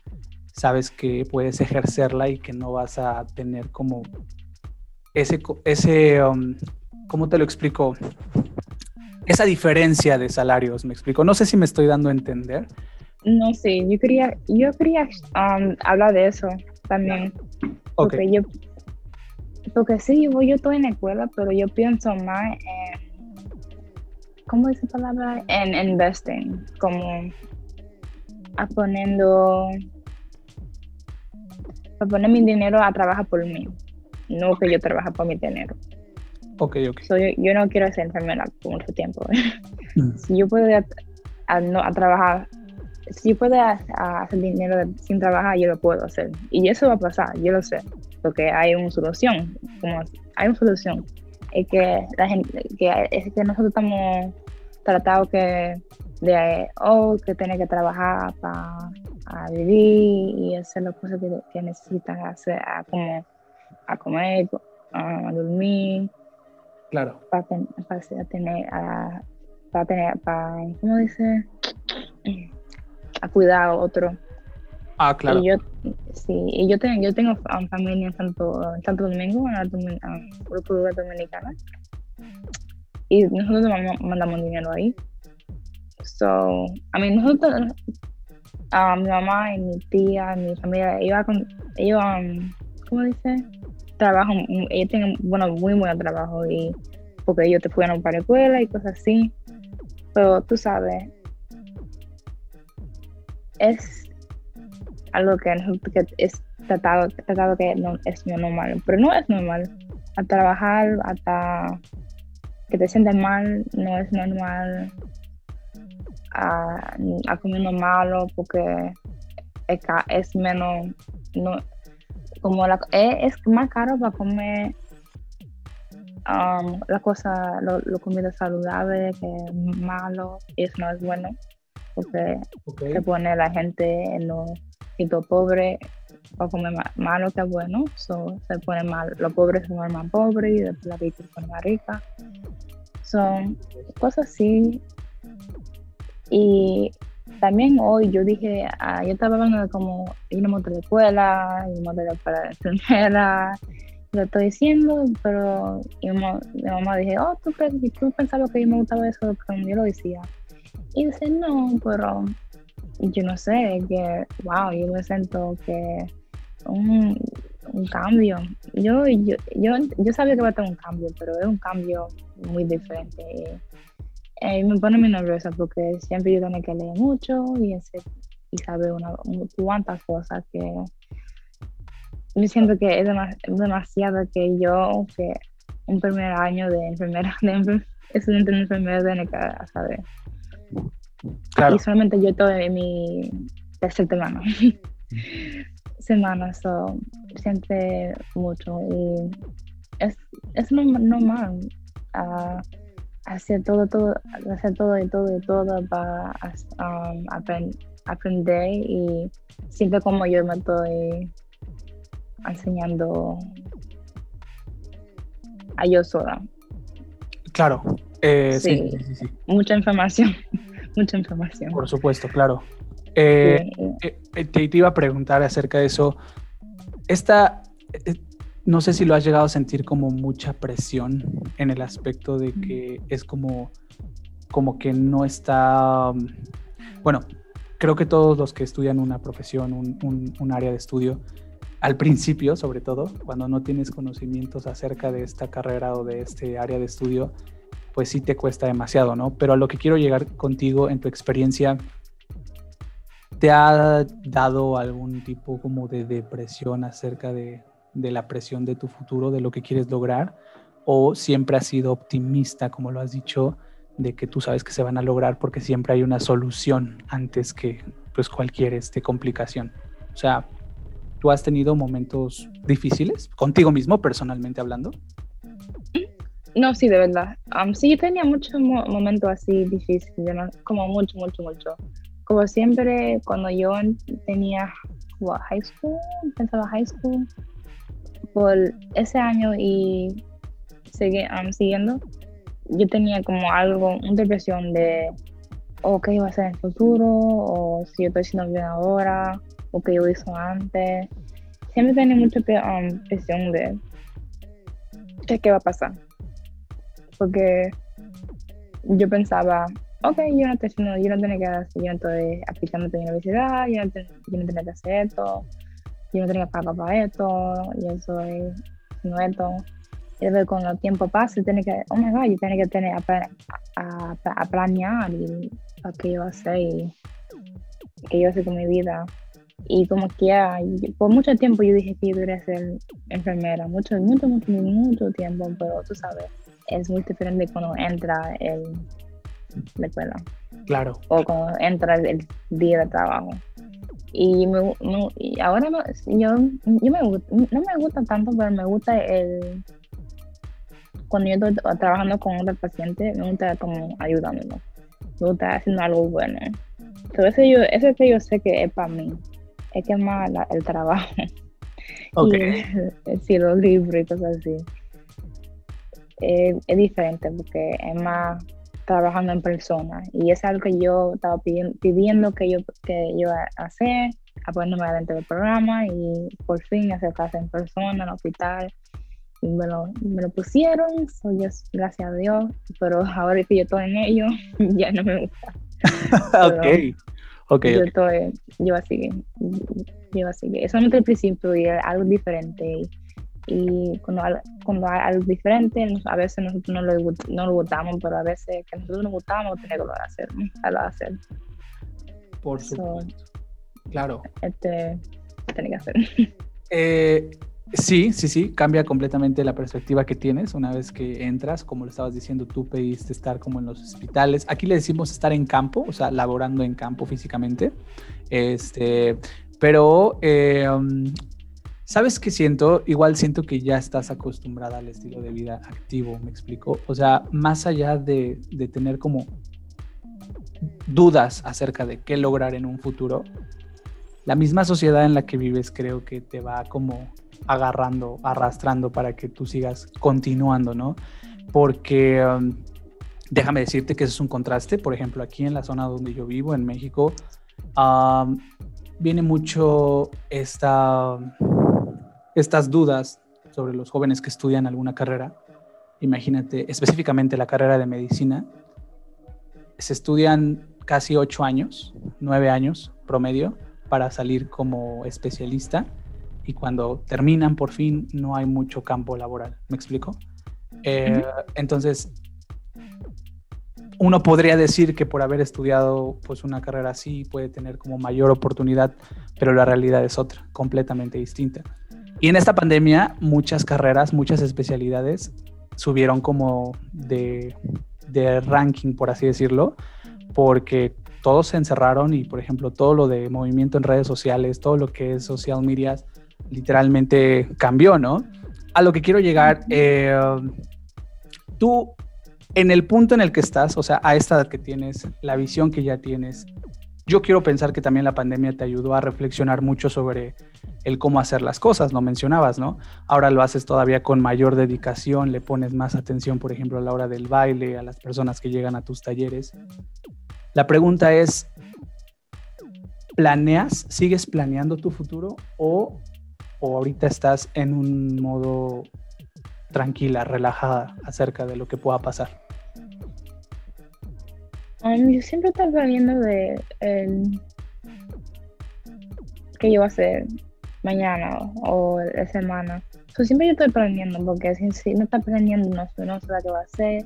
sabes que puedes ejercerla y que no vas a tener como ese, ese um, ¿cómo te lo explico? Esa diferencia de salarios, me explico. No sé si me estoy dando a entender. No sé, yo quería, yo quería um, hablar de eso también. Porque yo, porque sí, yo, yo estoy en la escuela, pero yo pienso más en ¿cómo dice la palabra? En investing, como a poniendo, a poner mi dinero a trabajar por mí, no que yo trabaje por mi dinero. Ok, ok. yo, no quiero ser enfermera por mucho tiempo. (laughs) Mm. Si yo puedo a, no, a trabajar, si yo puedo hacer dinero sin trabajar, yo lo puedo hacer. Y eso va a pasar, yo lo sé, porque hay una solución, como hay una solución es que la gente, que es que nosotros estamos tratados que de oh que tiene que trabajar para vivir y hacer las cosas que, necesitan hacer a como a comer a dormir. Claro. Para, tener para tener para cómo dice a cuidar a otro Ah, claro. Y yo, sí, y yo tengo, yo tengo familia en Santo, Santo Domingo, en la República Dominicana. Y nosotros mandamos dinero ahí. So, I mean, nosotros, uh, mi mamá y mi tía, mi familia, ellos, ellos um, ¿cómo dice? Trabajan, ellos tienen, bueno, muy buen trabajo y porque ellos te fueron para la escuela y cosas así. Pero tú sabes, es algo que, es tratado, tratado que no es normal, pero no es normal. A trabajar hasta que te sientes mal no es normal. A, a comer malo porque es, menos, no, como la, es, más caro para comer um, la cosa, lo, lo, comida saludable que malo, y eso no es bueno, porque se pone la gente en los sitios pobres para comer malo que bueno, se pone mal, los pobres se ponen más pobres y después la rica se pone más rica. Son cosas así. Y también hoy yo dije, ah, yo estaba hablando de como ir a de escuela, ir a para enfermera, lo estoy diciendo, pero mi mamá, mi mamá dije, oh, ¿tú, tú pensabas que yo me gustaba eso cuando yo lo decía. Y dice, no, pero yo no sé, que, wow, yo me siento que un, un cambio. Yo, yo, yo, yo, sabía que va a tener un cambio, pero es un cambio muy diferente. Y, me pone muy nerviosa porque siempre yo tengo que leer mucho y, y saber una, cuantas cosas que yo siento que es demasiado que yo, que un primer año de enfermera, (laughs) de estudiante de enfermera, tiene que saber. Y solamente yo estoy en mi tercer semana. (laughs) semana, so, siente mucho y es, es normal uh, hacer todo, todo, hacer todo y todo y todo para um, aprender y siempre como yo me estoy enseñando a yo sola. Claro, Eh, sí. Sí, sí, Mucha información, (laughs) mucha información. Por supuesto, claro. Eh, eh, te, iba a preguntar acerca de eso. Esta, no sé si lo has llegado a sentir como mucha presión en el aspecto de que es como, como que no está, bueno, creo que todos los que estudian una profesión, un, área de estudio, al principio, sobre todo, cuando no tienes conocimientos acerca de esta carrera o de este área de estudio, pues sí te cuesta demasiado, ¿no? Pero a lo que quiero llegar contigo en tu experiencia, ¿te ha dado algún tipo como de depresión acerca de, la presión de tu futuro, de lo que quieres lograr? ¿O siempre has sido optimista, como lo has dicho, de que tú sabes que se van a lograr porque siempre hay una solución antes que pues cualquier este, complicación. O sea, ¿tú has tenido momentos difíciles contigo mismo, personalmente hablando? No, sí, de verdad. Um, sí, tenía muchos momentos así difíciles, como mucho, mucho, mucho. Como siempre, cuando yo tenía high school, pensaba high school, por ese año y seguí, um, siguiendo, yo tenía como algo, una depresión de, o qué iba a hacer en el futuro, o si yo estoy haciendo bien ahora, o qué yo hice antes. Siempre tenía mucha um, presión de qué, va a pasar. Porque yo pensaba, ok, yo no estoy haciendo, yo no tengo que hacer, yo no estoy aplicando a la universidad, yo no, yo no tengo que hacer esto, yo no tengo que pagar para esto, yo soy haciendo esto y ver con el tiempo pasa, tiene que, oh my god, yo tengo que tener a, a, planear y lo que yo hacer y que yo hacer con mi vida. Y como que por mucho tiempo yo dije que yo quería ser enfermera, mucho, mucho, mucho, mucho tiempo, pero tú sabes, es muy diferente cuando entra el, la escuela. Claro. O cuando entra el, día de trabajo. Y, me, y ahora yo, yo me, no me gusta tanto, pero me gusta el cuando yo estoy trabajando con otro paciente, me gusta como ayudándolo. Me gusta haciendo algo bueno. Entonces, yo, eso que yo sé que es para mí. Es que más el trabajo. Ok. (laughs) Y los libros y cosas así. Es diferente porque es más trabajando en persona. Y es algo que yo estaba pidiendo, que yo que yo hacer, apoyándome adentro del programa y por fin hacer clases en persona, en el hospital y me lo, me lo pusieron, soy gracias a Dios, pero (laughs) ahora que yo estoy en ello, (laughs) ya no me gusta. (laughs) ok, ok. Yo estoy, yo así, yo así, es solamente el principio y algo diferente. Y, cuando, cuando hay algo diferente, a veces nosotros no lo, no lo votamos, pero a veces que nosotros no votamos, tenemos que hacer, hacer. Por supuesto. claro. Este, tiene que hacer. (laughs) Eh, Sí, sí, sí, cambia completamente la perspectiva que tienes una vez que entras, como lo estabas diciendo, tú pediste estar como en los hospitales. Aquí le decimos estar en campo, o sea, laborando en campo físicamente. Este, pero, eh, ¿sabes qué siento? Igual siento que ya estás acostumbrada al estilo de vida activo, me explico. O sea, más allá de, de tener como dudas acerca de qué lograr en un futuro, la misma sociedad en la que vives creo que te va como agarrando, arrastrando para que tú sigas continuando, ¿no? Porque um, déjame decirte que eso es un contraste. Por ejemplo, aquí en la zona donde yo vivo, en México, um, viene mucho esta, estas dudas sobre los jóvenes que estudian alguna carrera. Imagínate, específicamente la carrera de medicina. Se estudian casi ocho años, nueve años promedio, para salir como especialista y cuando terminan por fin no hay mucho campo laboral. ¿Me explico? Eh, entonces, uno podría decir que por haber estudiado pues una carrera así puede tener como mayor oportunidad, pero la realidad es otra, completamente distinta. Y en esta pandemia muchas carreras, muchas especialidades subieron como de, de ranking, por así decirlo, porque todos se encerraron y, por ejemplo, todo lo de movimiento en redes sociales, todo lo que es social media, literalmente cambió, ¿no? A lo que quiero llegar, eh, tú en el punto en el que estás, o sea, a esta edad que tienes, la visión que ya tienes, yo quiero pensar que también la pandemia te ayudó a reflexionar mucho sobre el cómo hacer las cosas, lo mencionabas, ¿no? Ahora lo haces todavía con mayor dedicación, le pones más atención, por ejemplo, a la hora del baile, a las personas que llegan a tus talleres. La pregunta es, ¿planeas, sigues planeando tu futuro o, o ahorita estás en un modo tranquila, relajada acerca de lo que pueda pasar? Um, yo siempre estoy planeando de qué yo voy a hacer mañana o la semana. siempre yo estoy planeando porque si, no estás planeando no, no sabes qué va a hacer.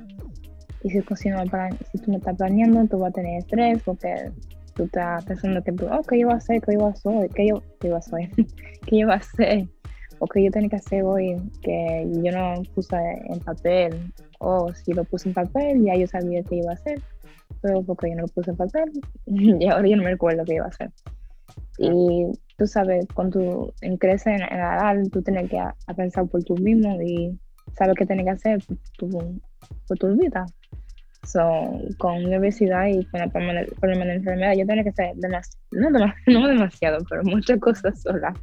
Y si, si, no, si tú no estás planeando, tú vas a tener estrés porque tú estás pensando que oh, ¿qué yo voy a hacer? ¿Qué yo voy a hacer? ¿Qué yo, qué yo voy a hacer? (laughs) ¿Qué yo voy a hacer? O qué yo tengo que hacer hoy que yo no puse en papel. O si lo puse en papel, ya yo sabía qué iba a hacer pero porque yo no lo puse en papel (laughs) y ahora yo no me recuerdo qué iba a hacer. Y tú sabes, cuando tú creces en, en la edad, tú tienes que a, pensar por tú mismo y sabes qué tienes que hacer por tu, por tu vida. So, con universidad y con de enfermedad, yo tengo que hacer no, (laughs) no demasiado, pero muchas cosas sola.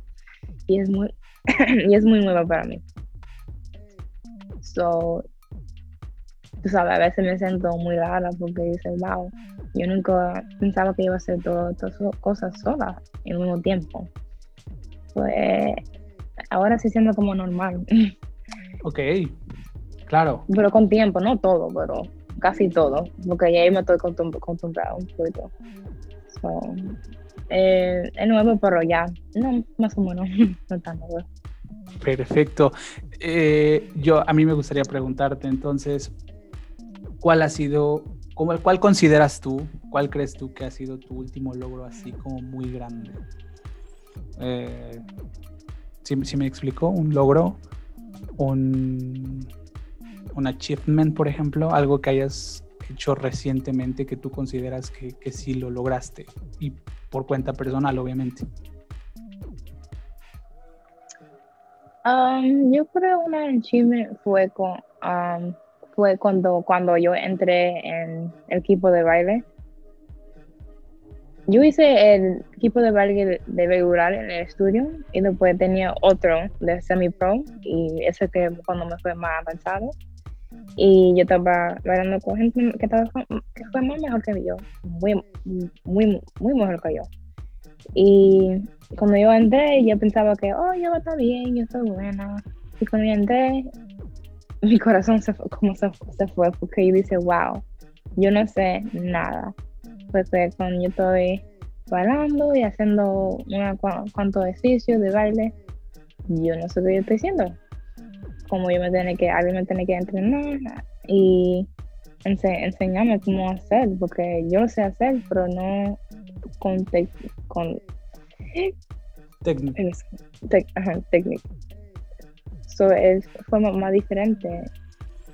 Y es muy, (coughs) y es muy nueva para mí. So, tú sabes, a veces me siento muy rara porque dices, wow, yo nunca pensaba que iba a hacer todas esas cosas sola en un mismo tiempo. Pues ahora sí siendo como normal. Ok, claro. Pero con tiempo, no todo, pero casi todo, porque ya me estoy acostumbrado un poquito. So, eh, es nuevo, pero ya, no, más o menos, (laughs) no tan nuevo. Perfecto. Eh, yo, a mí me gustaría preguntarte entonces, ¿cuál ha sido, cuál consideras tú, cuál crees tú que ha sido tu último logro así como muy grande? Eh, si, me explico, un logro, un, un achievement, por ejemplo, algo que hayas hecho recientemente que tú consideras que, que sí lo lograste y por cuenta personal, obviamente. Um, yo creo un achievement fue con um, fue cuando, cuando yo entré en el equipo de baile. Yo hice el equipo de baile de regular en el estudio y después tenía otro de semi-pro y ese que cuando me fue más avanzado. Y yo estaba bailando con gente que, estaba, que fue más mejor que yo, muy, muy, muy mejor que yo. Y cuando yo entré, yo pensaba que, oh, yo estar bien, yo estoy buena. Y cuando yo entré, mi corazón se fue, como se, fue, porque yo dije, wow, yo no sé nada. Porque cuando yo estoy bailando y haciendo una cuanto ejercicio de baile, yo no sé qué yo estoy haciendo. Como yo me tengo que, alguien me tiene que entrenar y enseñarme cómo hacer, porque yo lo sé hacer, pero no con, con técnica es, fue más diferente.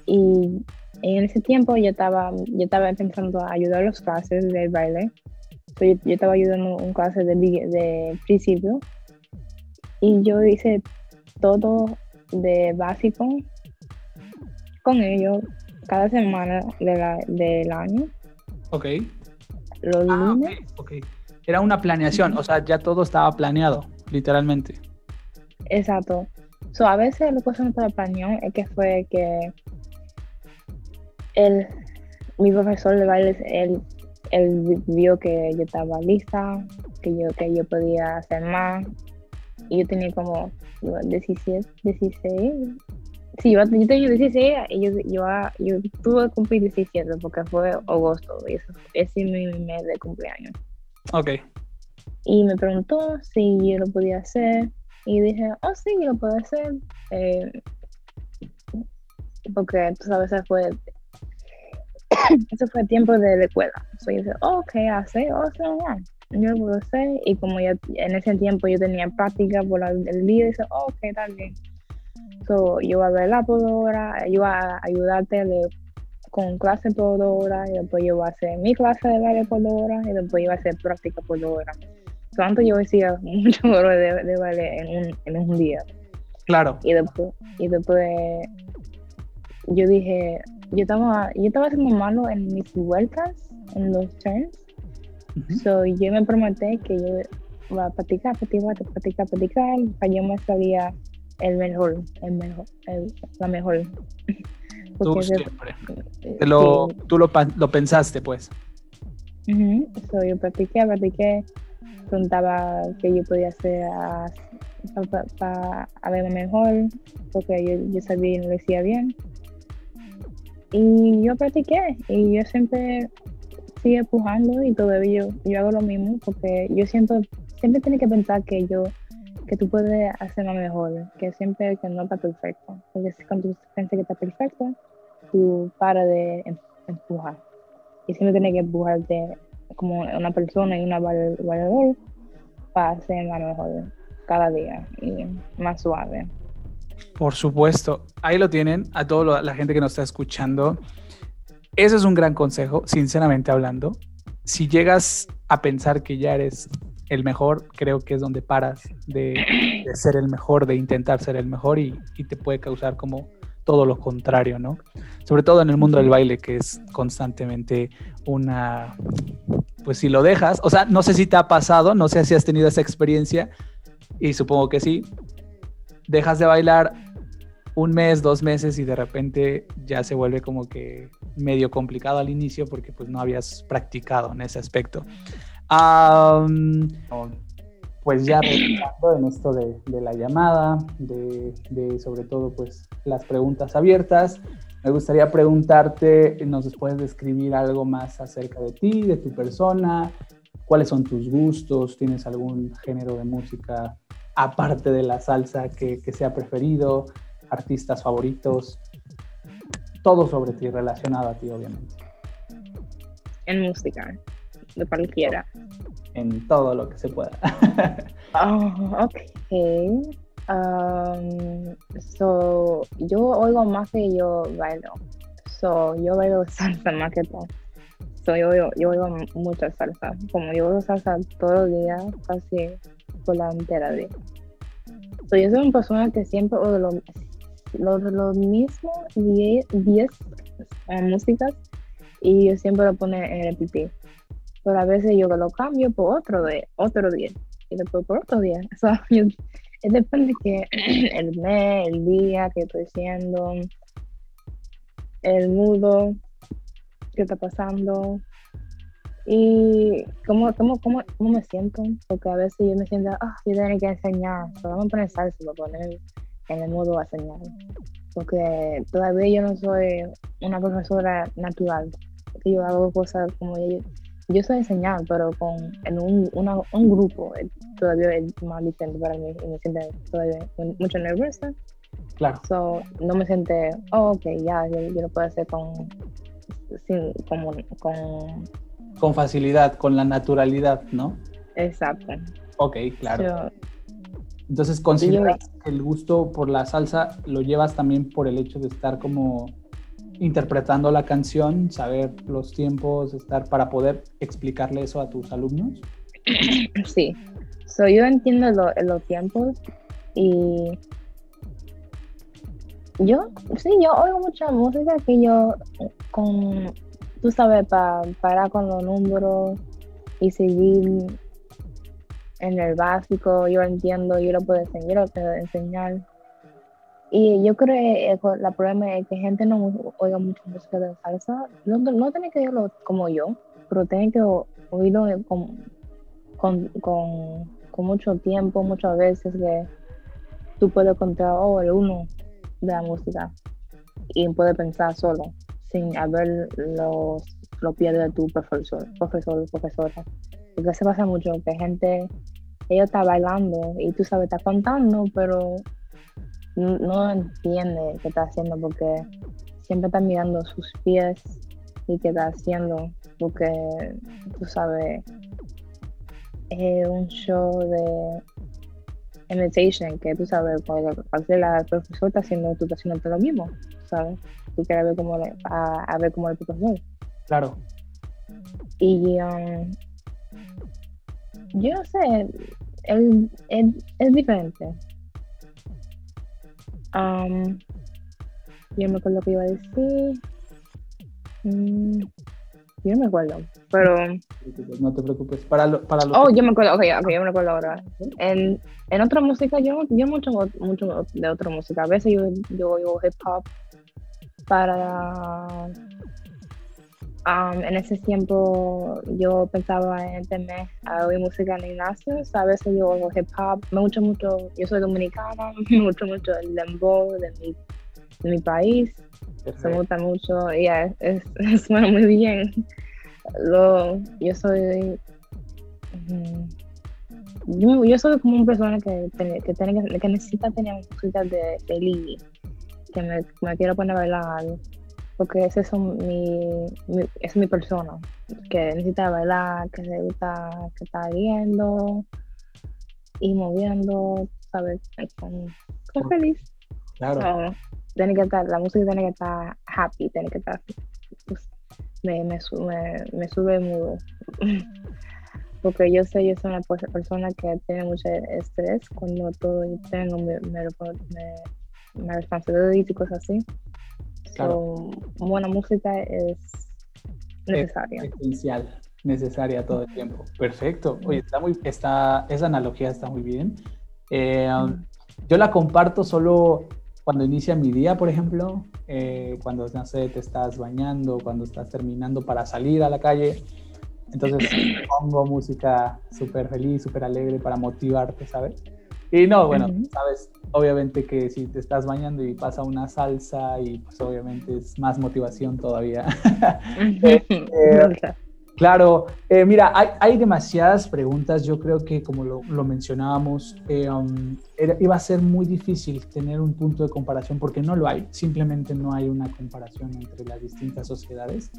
Y en ese tiempo yo estaba, yo estaba empezando a ayudar a los clases de baile. yo, estaba ayudando en clases de, de principio. Y yo hice todo de básico con ellos cada semana de la, del año. Ok. Los ah, lunes. Okay, Era una planeación, o sea, ya todo estaba planeado, literalmente. Exacto. So, a veces lo que no estaba planeado es que fue que el, mi profesor de baile, él, él vio que yo estaba lista, que yo, que yo podía hacer más. Y yo tenía como 17, 16. Sí, yo, tenía 16 y yo, yo, yo tuve que cumplir 17 porque fue agosto y eso, ese es mi mes de cumpleaños. Ok. Y me preguntó si yo lo podía hacer y dije, oh sí, lo puedo hacer. Eh, porque tú sabes, ese fue, (coughs) ese fue tiempo de la escuela. So, yo dije, oh, ok, hace, oh, yeah. yo lo puedo hacer. Y como ya en ese tiempo yo tenía práctica por el día, dije, oh, ok, está bien. So, yo voy a ver la podora, yo voy a ayudarte con clase por hora, y después yo voy a hacer mi clase de baile por hora, y después yo voy a hacer práctica por hora cuánto yo decía (laughs) mucho horas de, de baile en un, en un día. Claro. Y después, y después yo dije, yo estaba, yo estaba haciendo malo en mis vueltas, en los turns, So, yo me prometí que yo iba a practicar, practicar, practicar, practicar, para yo me sabía el mejor, el mejor, el, la mejor. Tú siempre. Eh, lo, Tú lo, lo, pensaste, pues. so, yo practiqué, practiqué, contaba que yo podía hacer para a verme mejor, porque yo, sabía y lo decía bien. Y yo practiqué, y yo siempre sigue empujando y todavía yo, yo hago lo mismo, porque yo siento, siempre tiene que pensar que yo que tú puedes hacerlo mejor, que siempre que no está perfecto. Porque cuando tú piensas que está perfecto, tú para de em, empujar. Y siempre tienes que empujarte como una persona y una valor para hacer más mejor cada día y más suave. Por supuesto, ahí lo tienen a toda la gente que nos está escuchando. Ese es un gran consejo, sinceramente hablando. Si llegas a pensar que ya eres el mejor, creo que es donde paras de, ser el mejor, de intentar ser el mejor y, te puede causar como todo lo contrario, ¿no? Sobre todo en el mundo del baile, que es constantemente una, pues si lo dejas, o sea, no sé si te ha pasado, no sé si has tenido esa experiencia, y supongo que sí, dejas de bailar un mes, dos meses y de repente ya se vuelve como que medio complicado al inicio porque pues no habías practicado en ese aspecto pues ya en esto de, la llamada, de, sobre todo pues las preguntas abiertas, me gustaría preguntarte, ¿nos puedes describir algo más acerca de ti, de tu persona? ¿Cuáles son tus gustos? ¿Tienes algún género de música aparte de la salsa que, que sea preferido? ¿Artistas favoritos? Todo sobre ti, relacionado a ti, obviamente. En música de cualquiera. En todo lo que se pueda. oh, (laughs) ok. Um, so, yo oigo más que yo bailo. So, yo bailo (laughs) salsa más que todo. So, yo, yo, yo oigo mucha salsa. Como yo oigo salsa todo el día, casi por la entera día. So, yo soy una persona que siempre oigo lo, lo, lo mismo 10 uh, músicas y yo siempre lo pone en el pipí pero a veces yo lo cambio por otro, de, otro día y después por otro día. (laughs) So, depende que (clears throat) el mes, el día que estoy haciendo, el mudo que está pasando y cómo, cómo, cómo, cómo, me siento, porque a veces yo me siento, ah, yo tengo que enseñar, so, vamos a poner salsa para poner en el modo a enseñar, porque todavía yo no soy una profesora natural, yo hago cosas como yo, yo sé enseñar, pero con en un, un grupo todavía es más diferente para mí y me siento todavía mucho nerviosa. Claro. So, no me siente, oh, ok, ya, yo, lo puedo hacer con, sin, como, con... Con facilidad, con la naturalidad, ¿no? Exacto. Ok, claro. Entonces, ¿consideras que el gusto por la salsa lo llevas también por el hecho de estar como interpretando la canción, saber los tiempos, estar para poder explicarle eso a tus alumnos? Sí, so, yo entiendo los tiempos y yo, sí, yo oigo mucha música que yo con, tú sabes, para parar con los números y seguir en el básico, yo entiendo, yo lo puedo enseñar, yo lo puedo enseñar y yo creo que el, la problema es que gente no oiga mucho música de salsa. No, no tiene que oírlo como yo, pero tiene que oírlo con, con, con, mucho tiempo, muchas veces que tú puedes encontrar oh, el uno de la música y puedes pensar solo, sin haber los, los pies de tu profesor, profesor, profesora. Porque se pasa mucho que gente, ella está bailando y tú sabes, está contando, pero no entiende qué está haciendo porque siempre está mirando sus pies y qué está haciendo porque tú sabes es un show de imitation que tú sabes cuando la profesor está haciendo tú estás haciendo lo mismo sabes tú quieres ver cómo a, ver cómo el profesor claro. Y um, yo no sé es diferente Um, yo me acuerdo lo que iba a decir. Mm, yo no me acuerdo, pero... No te preocupes, para, lo, para Oh, yo me acuerdo, ok, ok, yo me acuerdo ahora. En, en otra música, yo, yo mucho, mucho de otra música. A veces yo, yo oigo hip hop para... Um, en ese tiempo yo pensaba en tener a oír música en gimnasio, a veces yo oigo hip hop, me gusta mucho, yo soy dominicana, (laughs) me gusta mucho el dembow de mi, de mi país, me gusta mucho, y (laughs) es, suena muy bien. Lo, yo soy yo, yo, soy como una persona que, que, tiene, que necesita tener música de, de que me, me quiero poner a bailar porque ese es mi, es mi persona, que necesita bailar, que se gusta, que está viendo y moviendo, ¿sabes? Estoy feliz. Claro. tiene que estar, la música tiene que estar happy, tiene que estar, pues, me, me, me, me sube mudo. (laughs) porque yo sé, yo soy una persona que tiene mucho estrés cuando todo tengo, me, me responsabilidades y cosas así buena música es necesaria. esencial, necesaria todo el tiempo. Perfecto. Oye, está muy, está, esa analogía está muy bien. Eh, um, yo la comparto solo cuando inicia mi día, por ejemplo, eh, cuando, no sé, te estás bañando, cuando estás terminando para salir a la calle. Entonces (clears throat) pongo música súper feliz, súper alegre para motivarte, ¿sabes? Y no, bueno, sabes, obviamente que si te estás bañando y pasa una salsa y pues obviamente es más motivación todavía. (laughs) Eh, eh, claro, eh, mira, hay, hay, demasiadas preguntas. Yo creo que como lo, lo mencionábamos, um, iba a ser muy difícil tener un punto de comparación porque no lo hay. Simplemente no hay una comparación entre las distintas sociedades.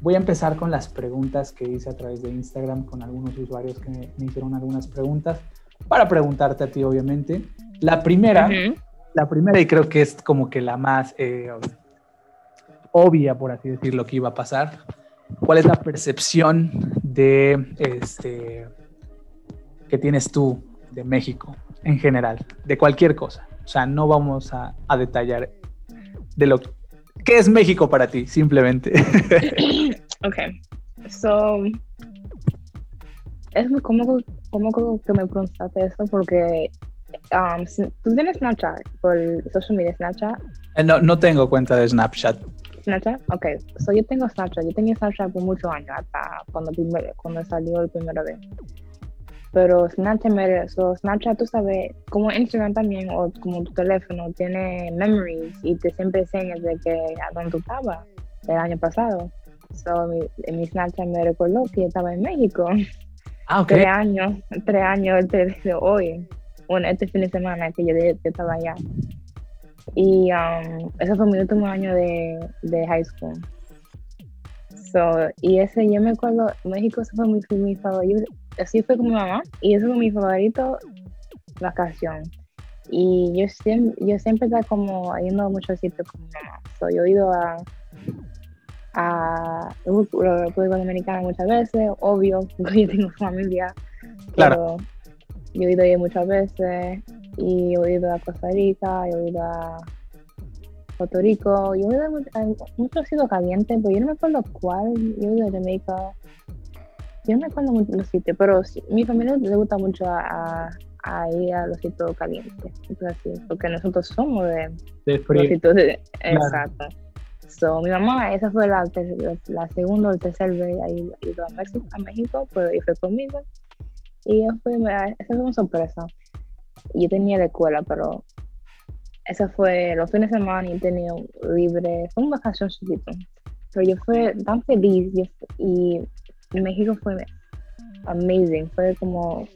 Voy a empezar con las preguntas que hice a través de Instagram con algunos usuarios que me hicieron algunas preguntas para preguntarte a ti, obviamente. La primera, la primera, y creo que es como que la más eh, obvia, por así decirlo, que iba a pasar. ¿Cuál es la percepción de este que tienes tú de México en general, de cualquier cosa? O sea, no vamos a, a detallar de lo que es México para ti, simplemente. (coughs) ok, so es muy cómodo, cómodo que me preguntaste eso porque um, tú tienes Snapchat por social media Snapchat. Eh, no, no tengo cuenta de Snapchat. Snapchat, ok. So yo tengo Snapchat. Yo tenía Snapchat por muchos años hasta cuando, cuando salió el primera vez. Pero Snapchat, me, so Snapchat, tú sabes, como Instagram también, o como tu teléfono, tiene memories y te siempre enseñas de que a dónde tú estabas el año pasado. So mi, mi Snapchat me recordó que estaba en México. (laughs) Ah. Tres años, tres años desde hoy. Bueno, este fin de semana que yo, estaba allá. Y um, ese fue mi último año de, de high school. So, y ese, yo me acuerdo, México ese fue mi, mi favorito. Así fue con mi mamá. Y ese fue mi favorito vacación. Y yo siempre, yo siempre estaba como yendo a muchos sitios con mi mamá. So, yo he ido a a República Dominicana muchas veces, obvio, (laughs) porque yo tengo familia. Claro. yo he ido ahí muchas veces y he ido a Costa Rica, he ido a Puerto Rico, yo he ido a muchos sitios calientes, pero yo no me acuerdo cuál, yo he ido a Jamaica, yo no me acuerdo mucho los sitios, pero mi familia le gusta mucho a, a, ir a los sitios calientes, porque nosotros somos de, de frío. Los sitios de, Exacto. Mi mamá, esa fue la, la segunda o tercera vez ahí ido a México, a México pues, y fue conmigo. Y fue, esa fue una sorpresa. Yo tenía la escuela, pero esa fue los fines de semana y tenía libre, fue una vacación chiquito. Pero yo fui tan feliz y, México fue amazing, fue como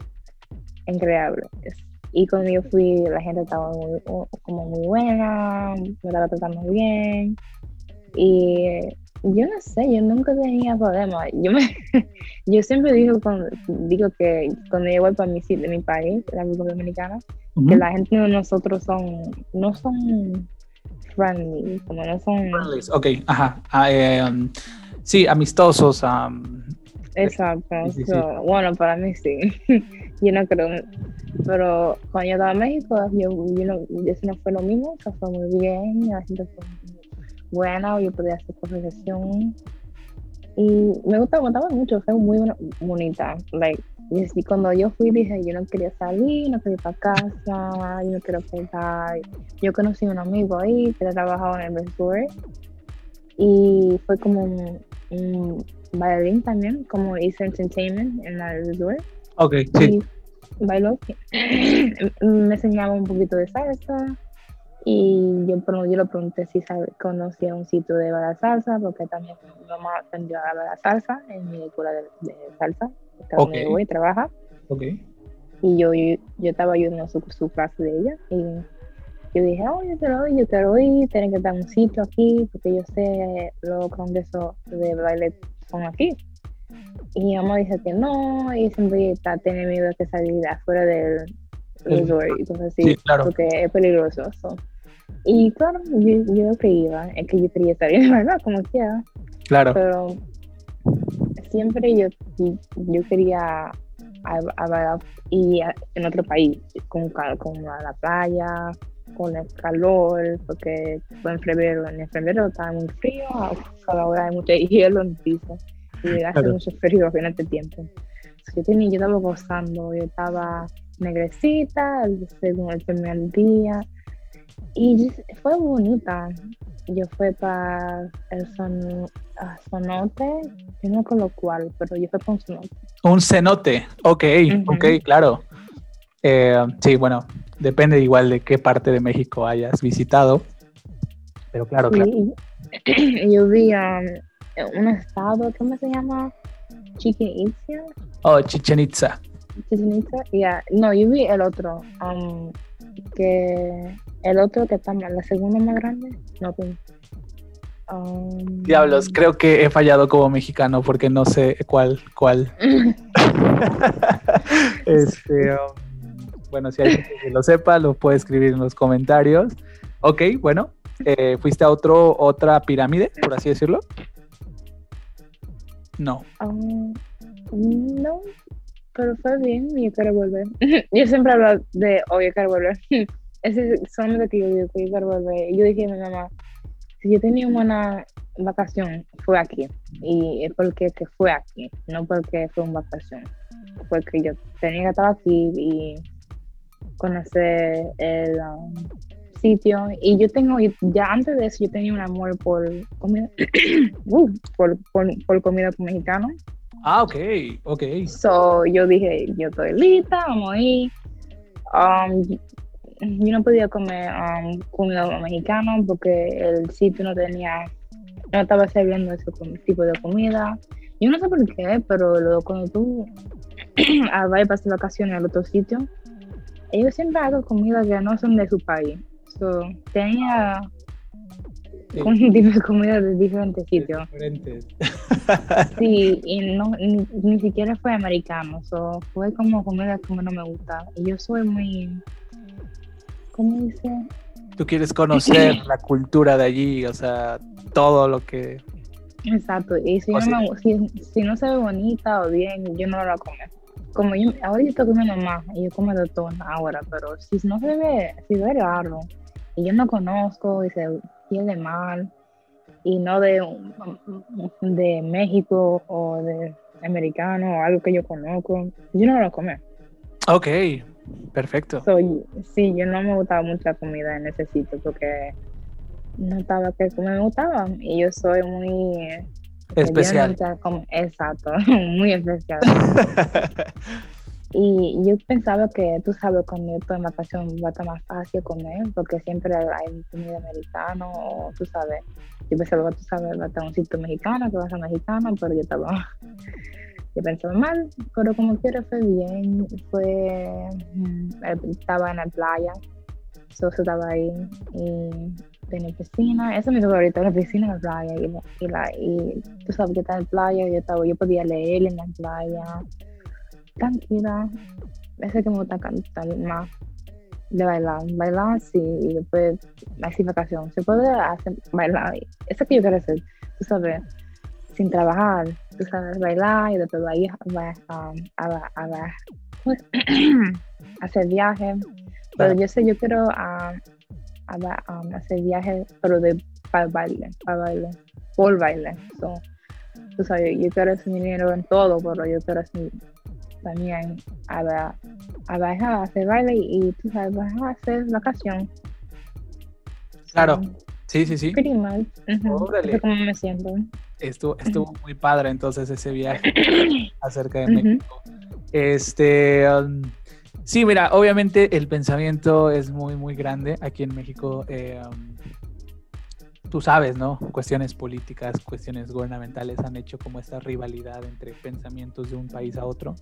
increíble. Y cuando yo fui, la gente estaba muy, como muy buena, me estaba tratando bien. Y yo no sé, yo nunca tenía problemas. Yo, me, (laughs) yo siempre digo, digo que cuando yo voy para mi, de mi país, la República Dominicana, que la gente de nosotros son, no son friendly, como no son... Ok, ajá. Ah, eh, um, sí, amistosos. Um, Exacto. bueno, para mí sí. (laughs) yo no creo. Pero cuando yo estaba en México, yo, yo, no, eso no fue lo mismo, eso fue muy bien, la gente fue buena o yo podía hacer conversación. Y me gustaba, me gustaba mucho, fue muy bonita. Like, y cuando yo fui dije, yo no quería salir, no quería ir para casa, yo no quiero pegar. Yo conocí a un amigo ahí que trabajaba en el resort y fue como un, un bailarín también, como hizo entertainment en el resort. Ok, sí. Y bailó, (laughs) me enseñaba un poquito de salsa y yo, yo le pregunté si sabe, conocía un sitio de bailar salsa, porque también mi mamá aprendió a bailar salsa en mi escuela de, de salsa okay. donde voy, trabaja. Okay. Y yo, yo, yo estaba ayudando su, su clase de ella. Y yo dije, oh, yo quiero ir, yo quiero ir, tienen que dar un sitio aquí, porque yo sé los congresos de baile son aquí. Y mi mamá dice que no, y siempre está tiene miedo de que salir afuera del resort, entonces sí, claro. porque es peligroso. Y claro, yo, yo que iba, es que yo quería salir, (laughs) ¿verdad? Como quiera. Claro. Pero siempre yo, yo quería a, y en otro país, con, con la playa, con el calor, porque fue en febrero, en febrero estaba muy frío, cada hora hay mucho hielo en el piso y hace mucho frío en este tiempo. Yo, tenía, yo estaba gozando, yo estaba negrecita según el primer día y fue bonita. Yo fui para el son, cenote, no con lo cual, pero yo fui para un cenote. Un cenote, ok, ok, claro. Eh, sí, bueno, depende igual de qué parte de México hayas visitado, pero claro, claro. (clears throat) Yo vi um, un estado, ¿cómo se llama? Chichen Itza. Oh, Chichen Itza. Yeah. No, yo vi el otro, um, que el otro que está la segunda más grande, no pues, um, Diablos, creo que he fallado como mexicano porque no sé cuál, cuál. (laughs) este, um, bueno, si alguien que lo sepa, lo puede escribir en los comentarios. Ok, bueno, eh, ¿fuiste a otro, otra pirámide, por así decirlo? No. Um, no, pero fue bien, yo quiero volver. (laughs) yo siempre hablo de, oh, yo quiero volver. (laughs) Ese es solamente que yo digo que yo quiero volver. Yo dije a mi mamá, si yo tenía una vacación, fue aquí. Y es porque que fue aquí, no porque fue una vacación. Porque yo tenía que estar aquí y conocer el um, sitio. Y yo tengo, ya antes de eso, yo tenía un amor por comida, (coughs) uh, por, por, comida mexicana. Ah, ok, ok. So, yo dije, yo estoy lista, vamos a. Um, yo no podía comer um, comida mexicana porque el sitio no tenía, no estaba sirviendo ese tipo de comida. Yo no sé por qué, pero luego cuando tú (clears throat) vas a pasar vacaciones al otro sitio, ellos siempre hacen comida que no son de su país. So, tenía sí. un tipo de comida de diferentes sitios. Diferentes. (laughs) sí, y no, ni, siquiera fue americano. So, fue como comida que no me gusta. Y yo soy muy ¿cómo dice? Tú quieres conocer (laughs) la cultura de allí, o sea, todo lo que... Exacto, y si, no, si, no, se ve bonita o bien, yo no la como. Como yo, ahora yo estoy comiendo más, y yo como de todo ahora, pero si no se ve, si ve raro, y yo no conozco, y se de mal, y no de, de México o de americano o algo que yo conozco, yo no lo como. Ok, Perfecto. Soy, sí, yo no me gustaba mucho la comida en ese sitio porque no estaba que me gustaba y yo soy muy especial. exacto, (laughs) muy especial. (laughs) y yo pensaba que, tú sabes, cuando yo estoy en vacación va a estar más fácil comer porque siempre hay comida americana o tú sabes. Yo pensaba tú sabes, va a estar un sitio mexicano, que va a ser mexicano, pero yo estaba (laughs) yo pensaba mal, pero como quiera fue bien, fue, mm, estaba en la playa, so, estaba ahí y tenía piscina, eso es mi favorito, la piscina la playa y, la, y, tú sabes que está en la playa, yo, estaba, yo podía leer en la playa, tranquila, ese que me gusta cantar más de bailar, bailar sí, y después la vacación, se puede hacer bailar, eso que yo quiero hacer, tú sabes, sin trabajar, tú sabes, bailar y después um, a, a, a, (clears throat) hacer viajes. Pero yo sé, yo quiero uh, um, hacer viajes, pero de para baile, para baile, por baile. So, tú sabes, yo quiero ese dinero en todo, pero yo quiero ese, también a, la, a bajar a hacer baile y, tú sabes, bajar a hacer vacación. Claro, sí, sí, sí. Pretty much. como me siento. Estuvo, estuvo muy padre entonces ese viaje (coughs) acerca de México. Este, um, sí, mira, obviamente el pensamiento es muy, muy grande aquí en México. Eh, um, tú sabes, ¿no? Cuestiones políticas, cuestiones gubernamentales han hecho como esta rivalidad entre pensamientos de un país a otro.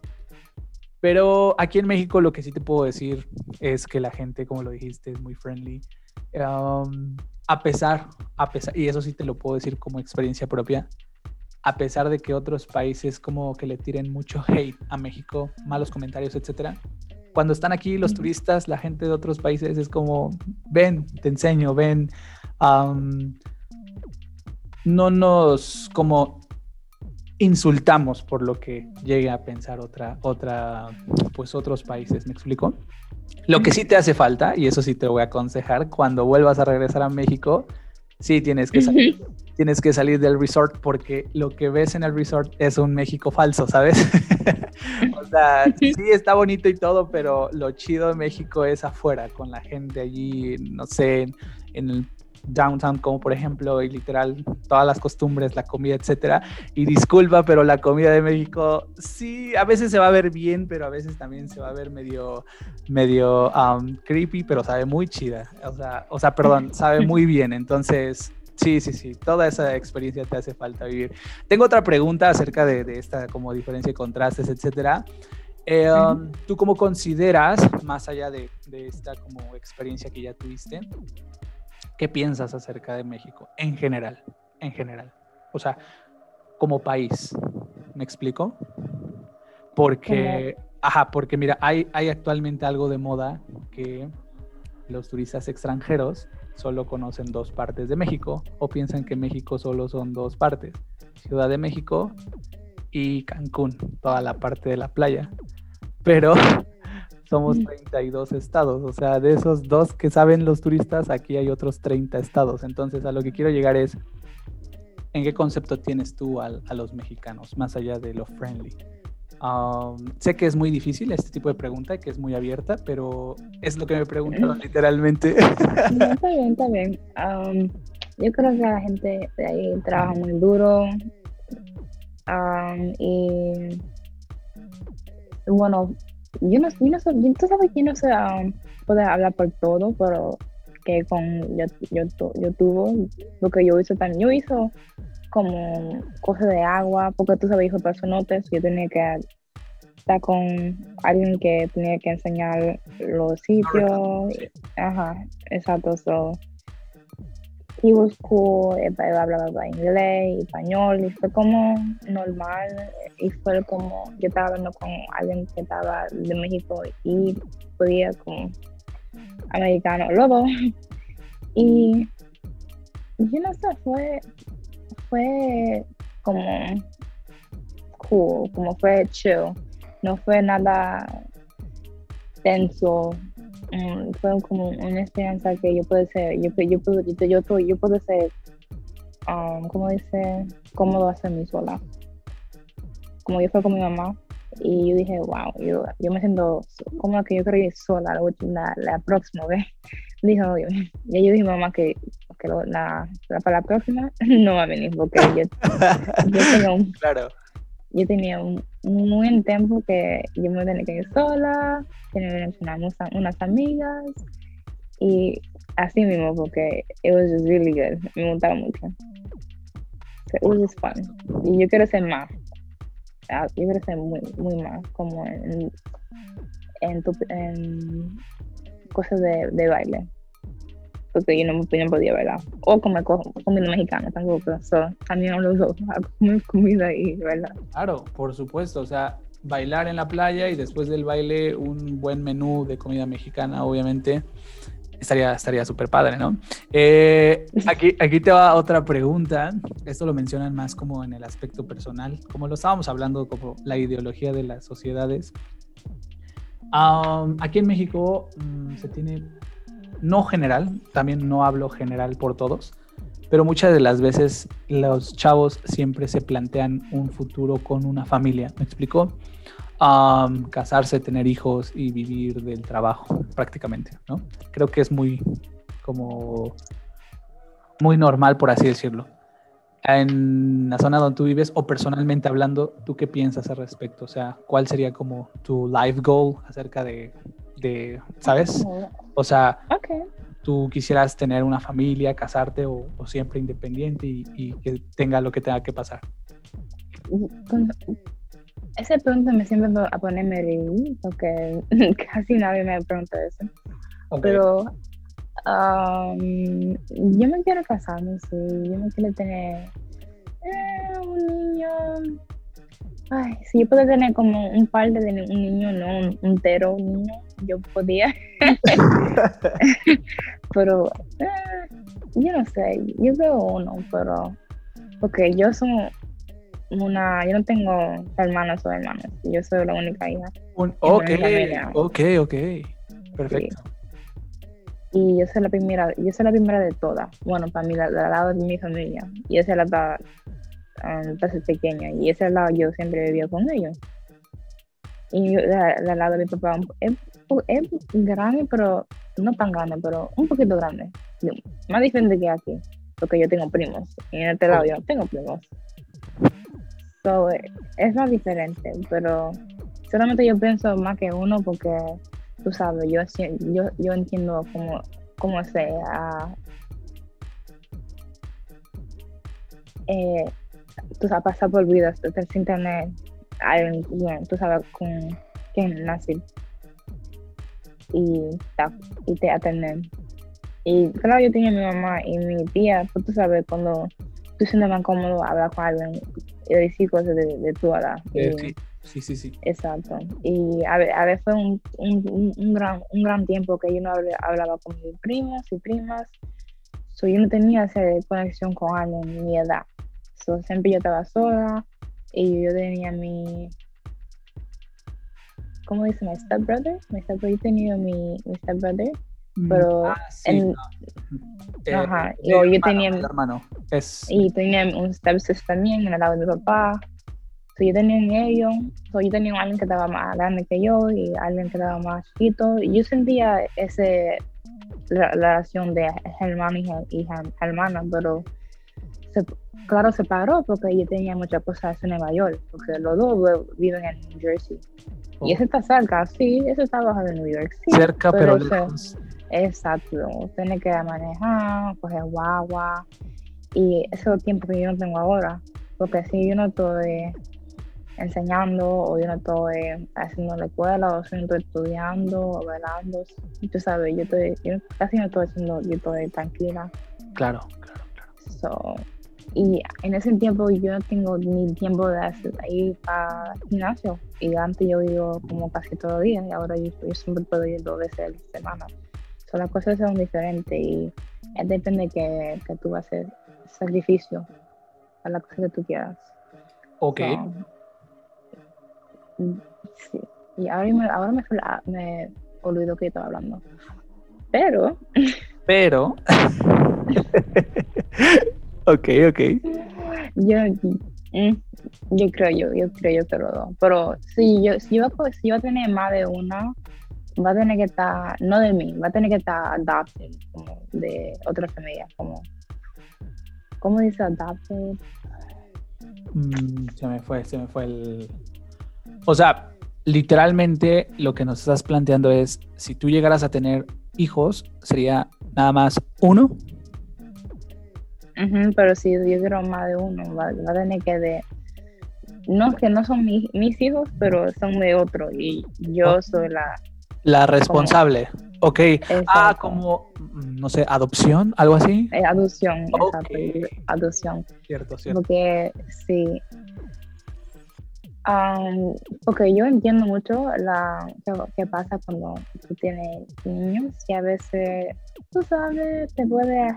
Pero aquí en México lo que sí te puedo decir es que la gente, como lo dijiste, es muy friendly. Um, a pesar, a pesar, y eso sí te lo puedo decir como experiencia propia, a pesar de que otros países como que le tiren mucho (laughs) hate a México, malos comentarios, etcétera, cuando están aquí los turistas, la gente de otros países es como, ven, te enseño, ven, no nos como insultamos por lo que llegue a pensar otra, otra, pues otros países, ¿me explico? Lo que sí te hace falta, y eso sí te voy a aconsejar, cuando vuelvas a regresar a México, sí tienes que salir, tienes que salir del resort porque lo que ves en el resort es un México falso, ¿sabes? (laughs) o sea, sí está bonito y todo, pero lo chido de México es afuera, con la gente allí, no sé, en el downtown, como por ejemplo, y literal, todas las costumbres, la comida, etcétera. Y disculpa, pero la comida de México sí, a veces se va a ver bien, pero a veces también se va a ver medio, medio um, creepy, pero sabe muy chida. O sea, o sea, perdón, (laughs) sabe muy bien. Entonces, Sí, sí, sí, toda esa experiencia te hace falta vivir. Tengo otra pregunta acerca de, esta como diferencia de contrastes, etcétera. Eh, um, ¿Tú cómo consideras, más allá de, de, esta como experiencia que ya tuviste, ¿Qué piensas acerca de México en general? En general. O sea, como país. ¿Me explico? Porque, ajá, porque mira, hay, hay actualmente algo de moda que los turistas extranjeros solo conocen dos partes de México o piensan que México solo son dos partes. Ciudad de México y Cancún, toda la parte de la playa. Pero somos 32 estados, o sea, de esos dos que saben los turistas, aquí hay otros 30 estados. Entonces, a lo que quiero llegar es, ¿en qué concepto tienes tú a los mexicanos, más allá de lo friendly? Um, sé que es muy difícil este tipo de pregunta, que es muy abierta, pero es lo que me preguntaron literalmente. (laughs) está bien, está bien. Um, yo creo que la gente de ahí trabaja muy duro um, y bueno, yo no, yo no sé, tú sabes que no sé um, puede hablar por todo, pero que con yo, yo, yo tuvo, lo que yo hice también, yo hice como cosas de agua, porque tú sabes, hijo personotes, yo tenía que estar con alguien que tenía que enseñar los sitios, ajá, exacto, so, he was cool, hablaba inglés, español, y fue como normal, y fue como, yo estaba hablando con alguien que estaba de México y podía como americano, lobo, y yo no sé, fue, fue como cool, como fue chill, no fue nada tenso, Fue como una esperanza que yo puedo ser, yo, yo, puedo, yo, yo, yo puedo ser, um, como dice, cómodo hacer mi sola. Como yo fui con mi mamá y yo dije, wow, yo, yo me siento como que yo quiero ir sola la, la, próxima vez. (laughs) Dijo, y yo dije mamá que, que la, para la próxima (laughs) no va a venir porque yo, yo tengo un... (laughs) Claro yo tenía un, buen tiempo que yo me tenía que ir sola, tenía unas, unas amigas y así mismo porque it was just really good, me gustaba mucho. So it was just fun. Y yo quiero ser más, ah, yo quiero ser muy, muy más como en, en, en cosas de, de baile porque yo no, no podía ¿verdad? O comer comida mexicana tampoco, so, también los (laughs) dos, comer comida ahí, ¿verdad? Claro, por supuesto, o sea, bailar en la playa y después del baile un buen menú de comida mexicana, obviamente, estaría estaría súper padre, ¿no? Eh, aquí, aquí te va otra pregunta. Esto lo mencionan más como en el aspecto personal, como lo estábamos hablando, como la ideología de las sociedades. aquí en México mm, se tiene no general, también no hablo general por todos, pero muchas de las veces los chavos siempre se plantean un futuro con una familia, ¿me explico? casarse, tener hijos y vivir del trabajo prácticamente, ¿no? Creo que es muy como muy normal, por así decirlo. En la zona donde tú vives o personalmente hablando, ¿tú qué piensas al respecto? O sea, ¿cuál sería como tu life goal acerca de, de ¿sabes? O sea, tú quisieras tener una familia, casarte o, siempre independiente y, que tenga lo que tenga que pasar. Ese pregunta me siempre a ponerme reír porque (laughs) casi nadie me pregunta eso. Pero um, yo me quiero casar, no sé, yo me quiero tener eh, un niño. Ay, si yo puedo tener como un par de un niño, no un entero niño, yo podía. (laughs) pero eh, yo no sé, yo veo uno, pero porque yo soy una, yo no tengo hermanos o hermanas, yo soy la única hija. Un, ok, ok, ok, perfecto. Y yo soy la primera, yo soy la primera de todas, bueno, para mí, del lado de mi familia, y esa es la um, pequeña, y ese lado yo siempre vivía con ellos. Y del lado de mi papá es, grande, pero no tan grande, pero un poquito grande, más diferente que aquí, porque yo tengo primos, y en este lado yo tengo primos es más diferente, pero solamente yo pienso más que uno porque, tú sabes, yo, yo, yo entiendo cómo, cómo sea. Eh, tú sabes, pasar por vidas sin tener alguien, tú sabes, con quien nací y, y te atenden. Y claro, yo tenía mi mamá y mi tía, pues tú sabes, cuando tú sientes más cómodo hablar con alguien y decir cosas de, de tu edad. sí. Sí, sí, sí. Exacto. Y a a ver fue un, un, un, gran, un gran tiempo que yo no hablaba con mis primos y primas. So, yo no tenía esa conexión con alguien de mi edad. So, siempre yo estaba sola y yo tenía mi... ¿Cómo dice? Mi stepbrother. Mi stepbrother. Yo tenía mi, mi stepbrother Mm, pero ah, en, eh, ajá, yo, tenía hermano es y tenía un stepsis también en el lado de mi papá so, yo tenía en ellos so, yo tenía alguien que estaba más grande que yo y alguien que estaba más chiquito y yo sentía ese la, relación de hermano y, hermana pero se, claro se paró porque yo tenía muchas cosas en Nueva York porque los dos viven en New Jersey y oh. ese está cerca, sí, ese está bajo de New York. Sí, cerca, pero, lejos. Exacto, tiene que manejar, coger guagua. Y ese es el tiempo que yo no tengo ahora. Porque si yo no estoy enseñando o yo no estoy haciendo la escuela o si no estoy estudiando o velando, tú sabes, yo, estoy, yo casi no estoy haciendo, yo estoy tranquila. Claro, claro, claro. So, y en ese tiempo yo no tengo ni tiempo de ir para gimnasio. Y antes yo iba como casi todo el día y ahora yo, yo siempre puedo ir dos veces a la semana las cosas son diferentes y depende que, que tú vas a hacer sacrificio a la cosa que tú quieras. Ok. sí. Y ahora me, ahora me, me olvido que estaba hablando. Pero. Pero. (laughs) ok, ok. Yo, mm, yo creo yo, yo creo yo que lo dos. Pero si yo, si yo, si yo a tener más de una, va a tener que estar, no de mí, va a tener que estar adopted, como de otra familia, como, ¿cómo dice adopted? Mm, se me fue, se me fue el... O sea, literalmente lo que nos estás planteando es, si tú llegaras a tener hijos, sería nada más uno. Pero si yo quiero más de uno, va, a tener que de... No, que no son mis hijos, pero son de otro y yo soy la, la responsable. Ok. Ah, como, no sé, adopción, algo así. Eh, adopción, Adopción. Cierto, cierto. Porque sí. Porque yo entiendo mucho la que pasa cuando tú tienes niños y a veces, tú sabes, te puede,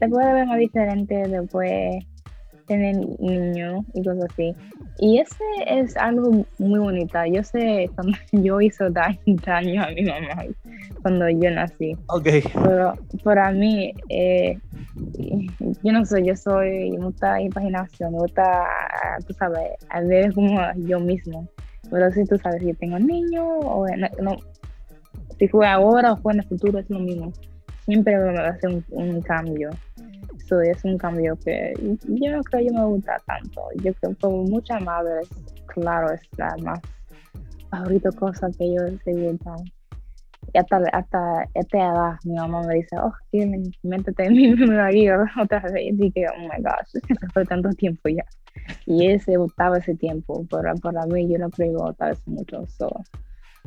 te puede ver más diferente después tener niños y cosas así. Y ese es algo muy bonito. Yo sé cuando (laughs) yo hice daño a mi mamá cuando yo nací. Ok. Pero para mí, eh, yo no sé, yo soy mucha imaginación, mucha, tú sabes, a ver como yo mismo. Pero si tú sabes, si tengo niño o no, si fue ahora o fue en el futuro, es lo mismo. Siempre me va a hacer un cambio es un cambio que yo no creo que me gusta tanto. Yo creo que como muchas madres, claro, es la más favorita cosa que yo he Y hasta, hasta esta edad, mi mamá me dice, oh, métete en mi (laughs) marido otra vez. Y dije, oh my gosh, (laughs) fue tanto tiempo ya. Y ese gustaba ese tiempo, pero para mí yo no creo que mucho. So,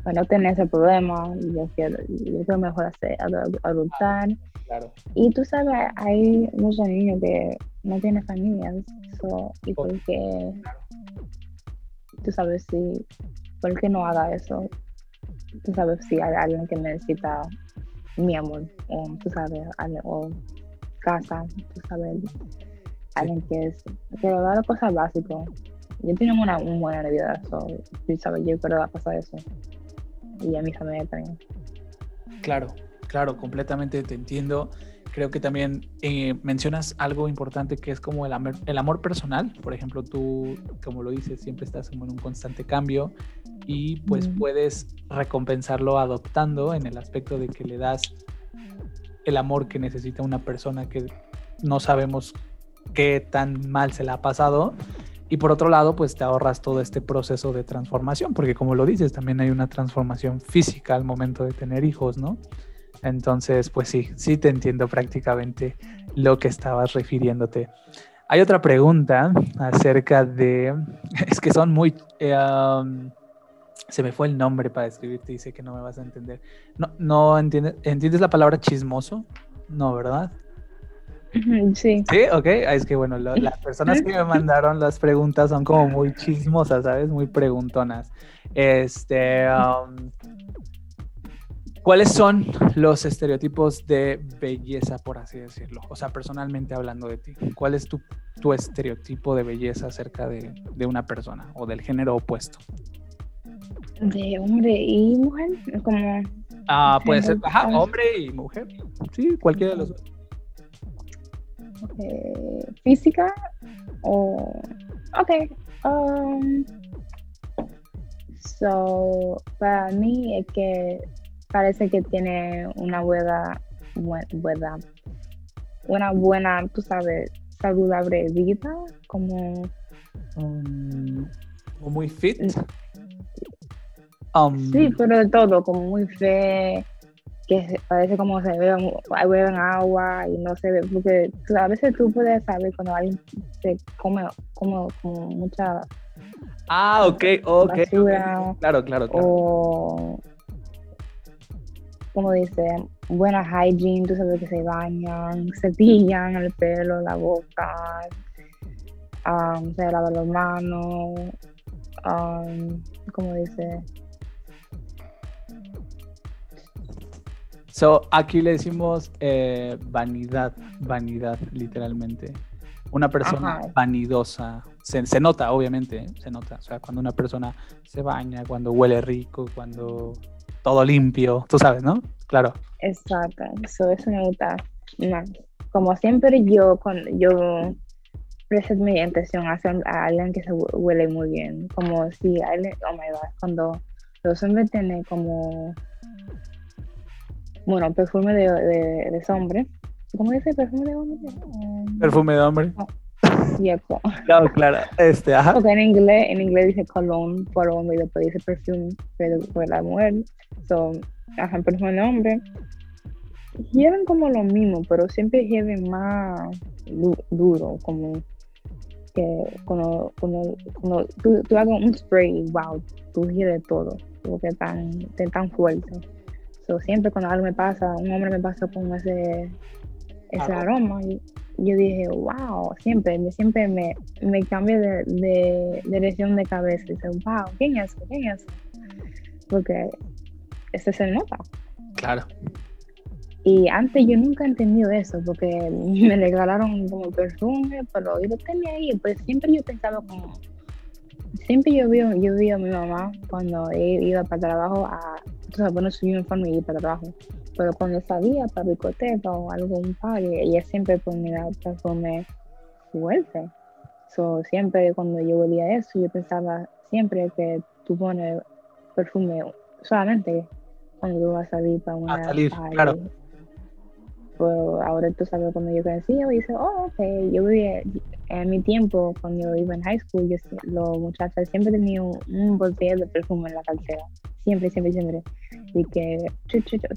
para no tener ese problema, yo quiero, yo creo mejor hacer, adoptar. Y tú sabes, hay muchos niños que no tienen familias, y porque, tú sabes, si, ¿por qué no haga eso? Tú sabes, si hay alguien que necesita mi amor, o tú sabes, o casa, tú sabes, alguien que es, que va a cosas básicas. Yo tengo una, buena vida, so, tú sabes, yo a pasar eso y a mi familia también. Claro, claro, completamente te entiendo. Creo que también eh, mencionas algo importante que es como el amor, el amor personal. Por ejemplo, tú, como lo dices, siempre estás en un constante cambio y pues puedes recompensarlo adoptando en el aspecto de que le das el amor que necesita una persona que no sabemos qué tan mal se la ha pasado y por otro lado, pues te ahorras todo este proceso de transformación, porque como lo dices, también hay una transformación física al momento de tener hijos, ¿no? Entonces, pues sí, sí te entiendo prácticamente lo que estabas refiriéndote. Hay otra pregunta acerca de, (laughs) es que son muy, eh, se me fue el nombre para escribirte, dice que no me vas a entender. No, no entiendes, ¿entiendes la palabra chismoso? No, ¿verdad? Sí. Sí, ok. Ah, es que bueno, las personas que me mandaron las preguntas son como muy chismosas, ¿sabes? Muy preguntonas. Este. Um, ¿Cuáles son los estereotipos de belleza, por así decirlo? O sea, personalmente hablando de ti, ¿cuál es tu, tu estereotipo de belleza acerca de, de, una persona o del género opuesto? De hombre y mujer, como... Ah, puede ser, ajá, hombre y mujer. Sí, cualquiera de los dos. Eh, física o ok um, so para mí es que parece que tiene una buena buena una buena tú sabes saludable vida como um, muy fit. Um, sí pero de todo como muy fe que parece como se beben, beben agua y no se ve, porque a veces tú puedes saber cuando alguien se come como, como mucha Ah, ok, ok. Claro, claro, claro. O, como dice, buena hygiene, tú sabes que se bañan, se pillan el pelo, la boca, um, se lavan las manos, um, como dice, So, aquí le decimos eh, vanidad, vanidad, literalmente. Una persona vanidosa. Se, nota, obviamente, ¿eh? se nota. O sea, cuando una persona se baña, cuando huele rico, cuando todo limpio, tú sabes, ¿no? Claro. Exacto, eso, eso me gusta Como siempre yo, cuando yo presto mi atención a, a alguien que se huele muy bien, como si alguien, oh my god, cuando los hombres tienen como bueno, perfume de, de, de hombre. ¿Cómo dice perfume de hombre? perfume de hombre. Cierto. (laughs) Claro, claro. Este, ajá. Porque en inglés, en inglés dice cologne por hombre y después dice perfume por la mujer. So, ajá, perfume de hombre. Llevan como lo mismo, pero siempre lleven más duro, como que cuando, cuando, cuando tú, tú hagas un spray, wow, tú de todo, porque tan, tan fuerte siempre cuando algo me pasa, un hombre me pasa con ese, ese aroma, y yo dije, wow, siempre, siempre me, me cambio de, de, dirección de cabeza. Y dice, wow, ¿quién es? ¿Quién es? Porque ese se nota. Claro. Y antes yo nunca he entendido eso, porque me regalaron como perfume, pero yo lo tenía ahí, pues siempre yo pensaba como, siempre yo vi, yo vi a mi mamá cuando iba para trabajo a, entonces, bueno, su uniforme y ir para trabajo, pero cuando salía para discoteca o algo, un party, ella siempre ponía perfume fuerte. So, siempre cuando yo veía eso, yo pensaba siempre que tú pones perfume solamente cuando tú vas a salir para una a salir, claro pues ahora tú sabes cuando yo crecí, yo dije, oh, ok, yo vivía en mi tiempo, cuando yo iba en high school, yo, los muchachos siempre tenían un, un botella de perfume en la cartera, siempre, siempre, siempre, y que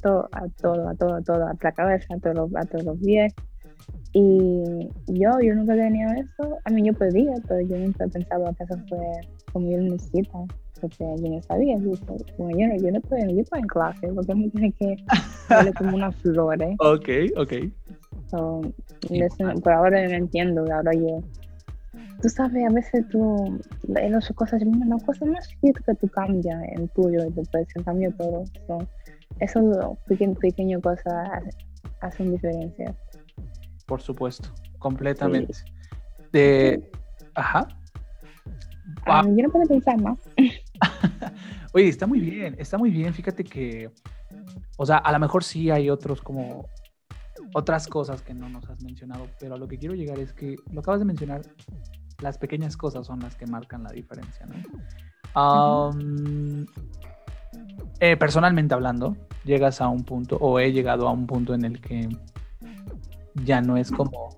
todo, a todo, a todo, a todo, a la cabeza, a todos, a todos los pies, y yo, yo nunca tenía eso, a mí yo podía, pero yo nunca pensaba que eso fue como yo necesito porque yo no sabía, yo, como yo, no, yo no estoy, yo estoy en clase, porque me tiene que (laughs) darle como una flor, ¿eh? Ok, ok. So, por ahora no entiendo, ahora yo, tú sabes, a veces tú, las cosas, una cosa más chiquita que tú cambias en tuyo, y después se cambia todo. So, eso, pequeño, pequeño cosas hacen diferencia. Por supuesto, completamente. De, ajá. Ah, yo no puedo pensar más. Oye, está muy bien, está muy bien. Fíjate que, o sea, a lo mejor sí hay otros como otras cosas que no nos has mencionado, pero a lo que quiero llegar es que lo acabas de mencionar, las pequeñas cosas son las que marcan la diferencia, ¿no? Eh, personalmente hablando, llegas a un punto, o he llegado a un punto en el que ya no es como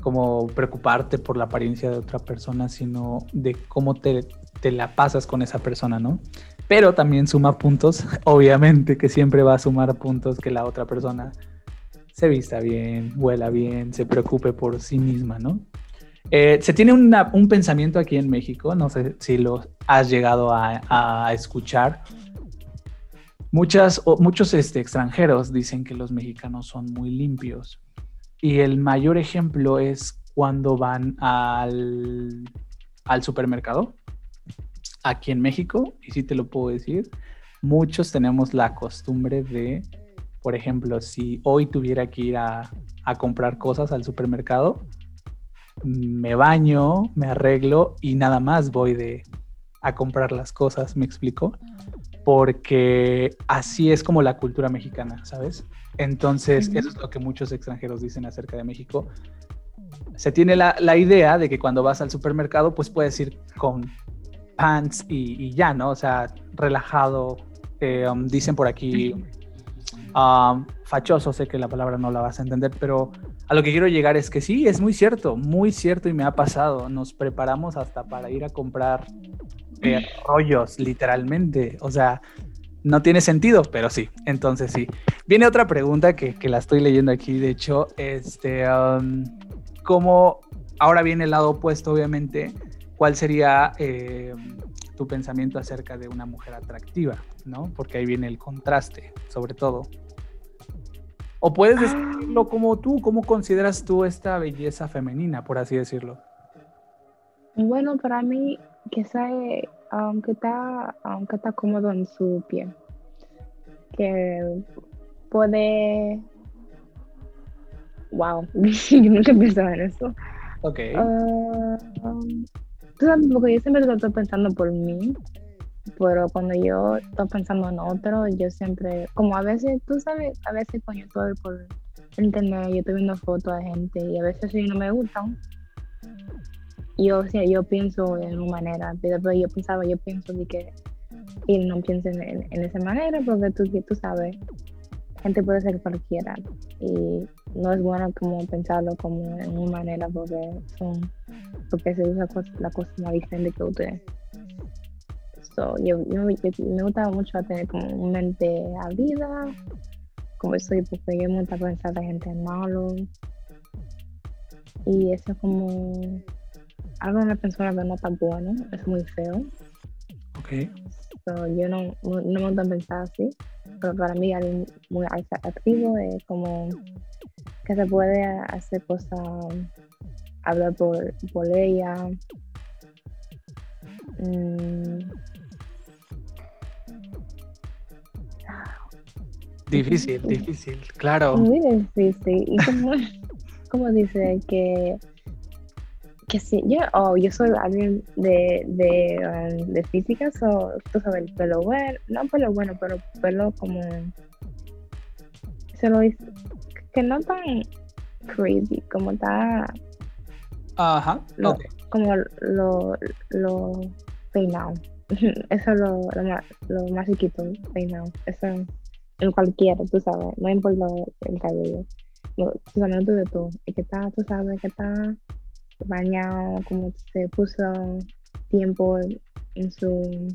como preocuparte por la apariencia de otra persona, sino de cómo te, te la pasas con esa persona, ¿no? Pero también suma puntos, (laughs) obviamente que siempre va a sumar puntos que la otra persona se vista bien, huela bien, se preocupe por sí misma, ¿no? Eh, se tiene un pensamiento aquí en México, no sé si lo has llegado a, escuchar. Muchas, muchos este, extranjeros dicen que los mexicanos son muy limpios. Y el mayor ejemplo es cuando van al supermercado aquí en México, y sí te lo puedo decir, muchos tenemos la costumbre de, por ejemplo, si hoy tuviera que ir a, comprar cosas al supermercado, me baño, me arreglo y nada más voy de a comprar las cosas, ¿me explico? Porque así es como la cultura mexicana, ¿sabes? Entonces, eso es lo que muchos extranjeros dicen acerca de México. Se tiene la, la idea de que cuando vas al supermercado, pues puedes ir con pants y, ya, ¿no? O sea, relajado. Eh, um, dicen por aquí, um, fachoso, sé que la palabra no la vas a entender, pero a lo que quiero llegar es que sí, es muy cierto, muy cierto y me ha pasado. Nos preparamos hasta para ir a comprar eh, rollos, literalmente. O sea, no tiene sentido, pero sí, entonces sí. Viene otra pregunta que, que la estoy leyendo aquí, de hecho, este, um, ¿cómo ahora viene el lado opuesto, obviamente? ¿Cuál sería eh, tu pensamiento acerca de una mujer atractiva? ¿no? Porque ahí viene el contraste, sobre todo. O puedes decirlo ah. como tú, ¿cómo consideras tú esta belleza femenina, por así decirlo? Bueno, para mí, que sabe, aunque está, aunque está cómodo en su piel, que puede, wow, (laughs) yo nunca pensaba en eso. Ok. Ah, porque yo siempre estoy pensando por mí, pero cuando yo estoy pensando en otro, yo siempre, como a veces, tú sabes, a veces cuando yo por internet, yo estoy viendo fotos de gente y a veces si no me gustan, yo, yo pienso en una manera, pero yo pensaba, yo pienso de que él no piense en, esa manera porque tú, tú sabes, gente puede ser cualquiera y no es bueno como pensarlo como en una manera porque son porque se usa la cosa más diferente que usted so, yo, me gusta mucho tener como una mente a vida como soy porque yo me gusta pensar de gente malo. Y eso es como algo de una persona que no está bueno es muy feo. Okay yo no, no, me gusta pensar así, pero para mí alguien muy activo es como que se puede hacer cosas, hablar por, por ella. Mm. Difícil, difícil, claro. Muy difícil. Y como, (laughs) como dice que que sí, yo, oh, yo soy alguien de, de, um, de física, so, tú sabes, el pelo bueno, no pelo bueno, pero pelo como, se lo dice, que no tan crazy, como está, Ajá, como lo, lo peinado, (laughs) eso es lo, lo, más, lo más chiquito, peinado, eso en cualquiera, tú sabes, no importa el cabello, tú sabes, no de tú, y que está, tú sabes, que está bañado, como se puso tiempo en su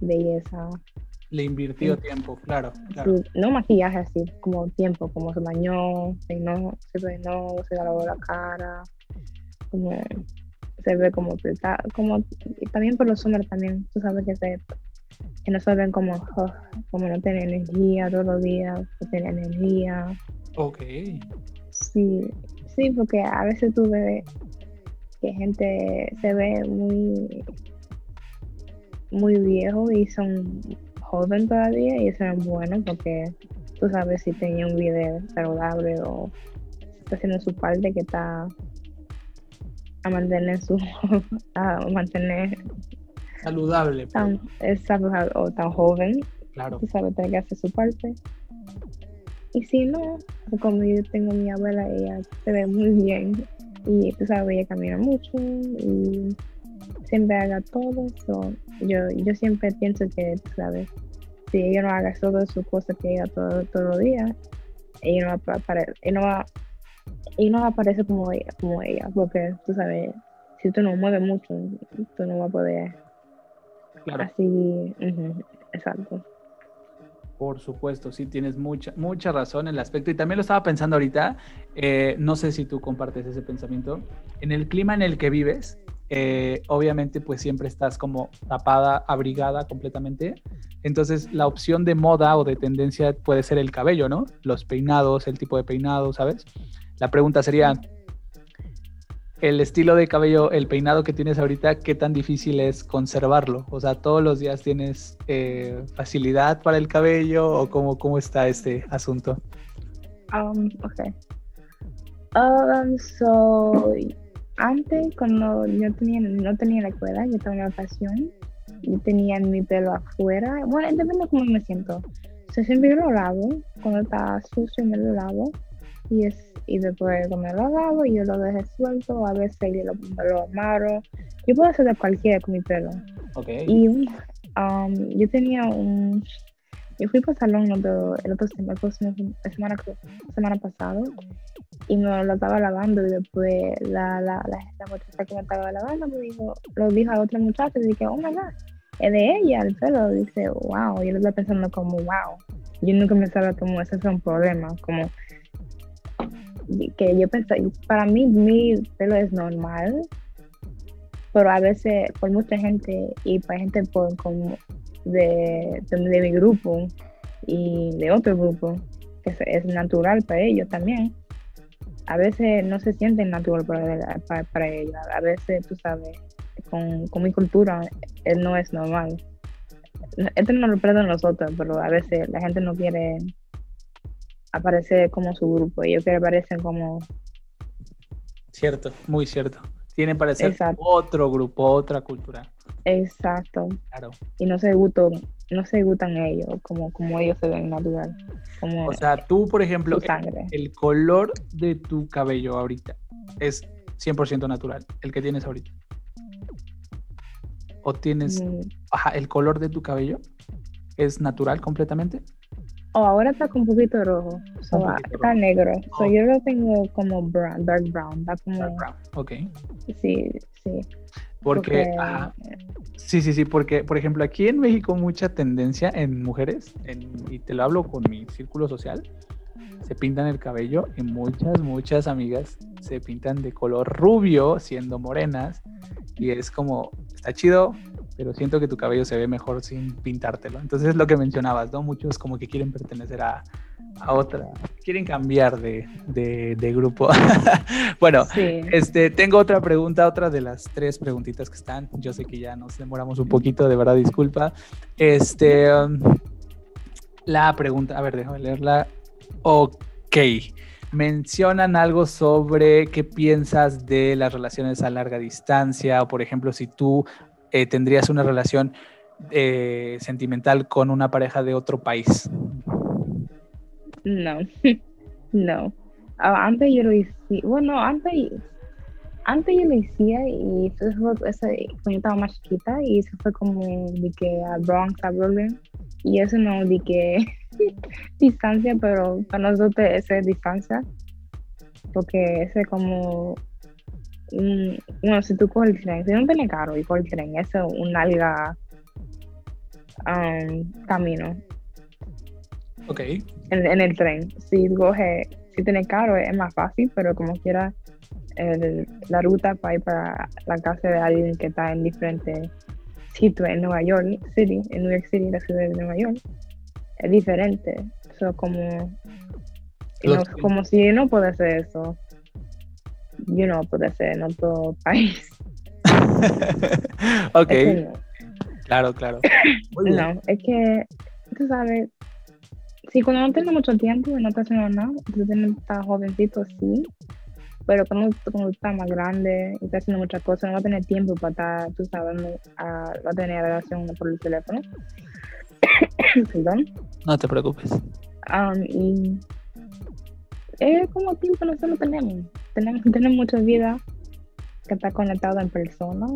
belleza. Le invirtió tiempo, claro. no maquillaje así, como tiempo, como se bañó, se peinó, se peinó, se lavó la cara, como se ve como como también por los hombres también, tú sabes que se que no saben como, como no tienen energía todos los días, no tienen energía. Ok. Sí, sí, porque a veces tú ves que gente se ve muy muy viejo y son joven todavía y eso es bueno porque tú sabes si tenía un video saludable o está haciendo su parte que está a mantener su (laughs) a mantener saludable tan, o tan joven claro. tú sabes tiene que hacer su parte. Y si no como yo tengo mi abuela ella se ve muy bien y tú sabes, ella camina mucho y siempre haga todo. yo, yo siempre pienso que, sabes, si ella no haga todo su cosa que ella todo, todos los días, ella no va a aparecer, no va, no va a aparecer como ella, como ella, porque tú sabes, si tú no mueves mucho, tú no vas a poder. Así, exacto. Por supuesto, sí, tienes mucha, mucha razón en el aspecto. Y también lo estaba pensando ahorita, eh, no sé si tú compartes ese pensamiento. En el clima en el que vives, eh, obviamente pues siempre estás como tapada, abrigada completamente. Entonces la opción de moda o de tendencia puede ser el cabello, ¿no? Los peinados, el tipo de peinado, ¿sabes? La pregunta sería, el estilo de cabello, el peinado que tienes ahorita, ¿qué tan difícil es conservarlo? O sea, ¿todos los días tienes eh, facilidad para el cabello o cómo, cómo está este asunto? Um, ok. Um, so, antes, cuando yo tenía, no tenía la escuela, yo tenía una pasión, yo tenía mi pelo afuera. Bueno, depende de cómo me siento. O siempre yo lo lavo, cuando está sucio me lo lavo y es y después me lo lavo y yo lo dejo suelto, a veces yo lo, lo amaro. Yo puedo hacer de cualquiera con mi pelo. Okay. Y um, yo tenía un... Yo fui para salón el otro, el otro la semana, semana pasada y me lo estaba lavando y después la, la, la, la muchacha que me estaba lavando me dijo, lo dijo a otra muchacha y dije, oh my god, es de ella el pelo. Dice, wow, yo lo estaba pensando como, wow. Yo nunca me sabía como ese fue un problema, como que yo pensé, para mí mi pelo es normal, pero a veces por mucha gente y para gente por, como de, de, mi grupo y de otro grupo, que es, natural para ellos también, a veces no se sienten natural para, para, ellos, a veces tú sabes, con, con mi cultura no es normal. Esto no lo pierden nosotros, pero a veces la gente no quiere aparece como su grupo, ellos que aparecen como... Cierto, muy cierto. Tienen parecer otro grupo, otra cultura. Exacto. Claro. Y no se gustan, no se gustan ellos, como, como ellos se ven natural. Como o sea, tú, por ejemplo, el, color de tu cabello ahorita es 100% natural, el que tienes ahorita. ¿O tienes... Mm. Ajá, el color de tu cabello es natural completamente? Oh, ahora está con un poquito rojo. está negro. So, yo lo tengo como brown, dark brown. Está como... Dark brown, ok. Sí, sí. Porque, sí, sí, sí, porque, por ejemplo, aquí en México mucha tendencia en mujeres, y te lo hablo con mi círculo social, se pintan el cabello y muchas, muchas amigas se pintan de color rubio siendo morenas y es como, está chido, pero siento que tu cabello se ve mejor sin pintártelo. Entonces es lo que mencionabas, ¿no? Muchos como que quieren pertenecer a, otra, quieren cambiar de, de, grupo. (laughs) bueno, este, tengo otra pregunta, otra de las tres preguntitas que están. Yo sé que ya nos demoramos un poquito, de verdad, disculpa. Este, um, la pregunta, a ver, déjame leerla. Ok. Mencionan algo sobre qué piensas de las relaciones a larga distancia, o por ejemplo, si tú eh, tendrías una relación eh, sentimental con una pareja de otro país. No, (laughs) no. Ah, antes yo lo hice, bueno, antes antes yo lo hacía y eso fue cuando yo estaba más chiquita y eso fue como de que a Bronx, a Brooklyn y eso no de que (laughs) distancia, pero para nosotros esa es distancia porque ese es como bueno, si tú coges el tren, si no tiene caro y coges el tren, eso es un larga um, camino. Ok. En, en, el tren. Si coge, si tiene caro es más fácil, pero como quiera la ruta para ir para la casa de alguien que está en diferentes sitios en Nueva York City, en New York City, la ciudad de Nueva York, es diferente. Eso como, como si no puede hacer eso, yo no puede ser en otro país. (laughs) ok. Claro, claro. (laughs) No, es que, tú sabes, si cuando no tienes mucho tiempo y no estás haciendo nada, tú estás jovencito, sí, pero cuando, cuando estás más grande y estás haciendo muchas cosas, no va a tener tiempo para estar, tú sabes, a, va a tener relación por el teléfono. (coughs) Perdón. No te preocupes. Um, y es como tiempo nosotros tenemos. Tenemos, tenemos mucha vida que está conectada en persona.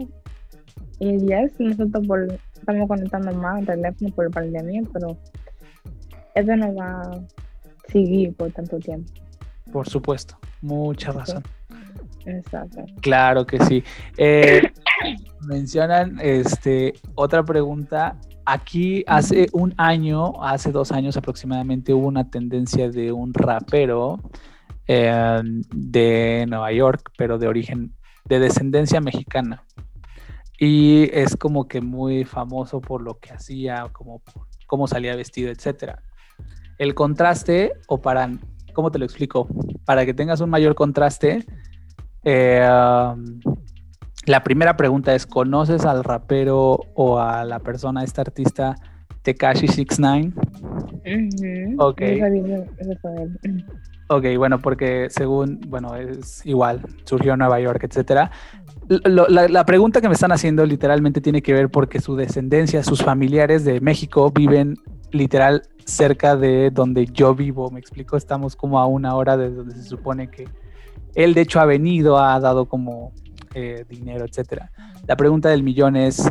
Y yes, nosotros estamos conectando más en teléfono por pandemia, pero eso no va a seguir por tanto tiempo. Por supuesto, mucha razón. Exacto. Claro que sí. Eh, (coughs) mencionan este otra pregunta. Aquí hace un año, hace dos años aproximadamente, hubo una tendencia de un rapero eh, de Nueva York, pero de origen, de descendencia mexicana. Y es como que muy famoso por lo que hacía, como cómo salía vestido, etcétera. El contraste, o para ¿cómo te lo explico? Para que tengas un mayor contraste, eh, la primera pregunta es, ¿conoces al rapero o a la persona, esta artista, Tekashi 69? Ok. Ok, bueno, porque según, bueno, es igual, surgió en Nueva York, etcétera. La, pregunta que me están haciendo literalmente tiene que ver porque su descendencia, sus familiares de México viven literal cerca de donde yo vivo, me explico, estamos como a una hora de donde se supone que él de hecho ha venido, ha dado como eh, dinero, etcétera. La pregunta del millón es,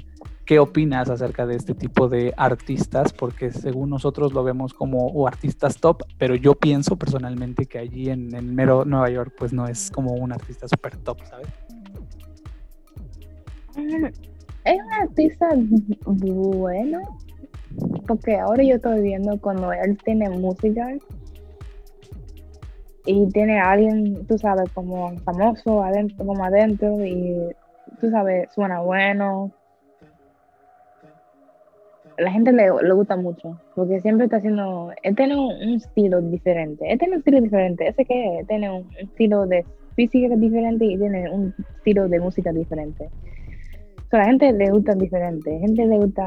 ¿qué opinas acerca de este tipo de artistas? Porque según nosotros lo vemos como artistas top, pero yo pienso personalmente que allí en mero Nueva York pues no es como un artista super top, ¿sabes? Es un artista bueno, porque ahora yo estoy viendo cuando él tiene música y tiene alguien, tú sabes, como famoso adentro, como adentro y tú sabes, suena bueno. La gente le, gusta mucho porque siempre está haciendo, él tiene un, estilo diferente, él tiene un estilo diferente, ese que tiene un estilo de física diferente y tiene un estilo de música diferente a la gente le gusta diferente. A gente le gusta,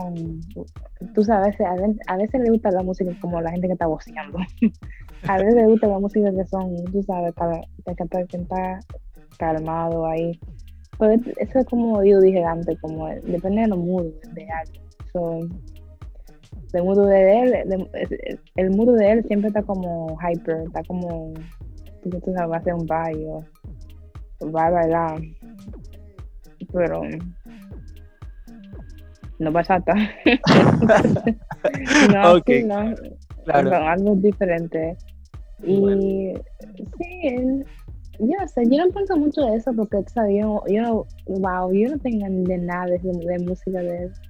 tú sabes, a veces, le gusta la música como la gente que está voceando. (laughs) a veces le gusta la música que son, tú sabes, que está calmado ahí. Pero eso es como yo dije antes, como depende de los moods de alguien. So, el mood de él, el mood de él siempre está como hyper, está como, tú sabes, va a hacer un baile va a bailar. Pero no bachata. (laughs) no, (laughs) okay. no. Claro. Son algo diferente. Y sí, yo sé, yo no pienso mucho de eso porque, ¿sabes? Yo, yo, wow, yo no tengo de nada de, de música de eso.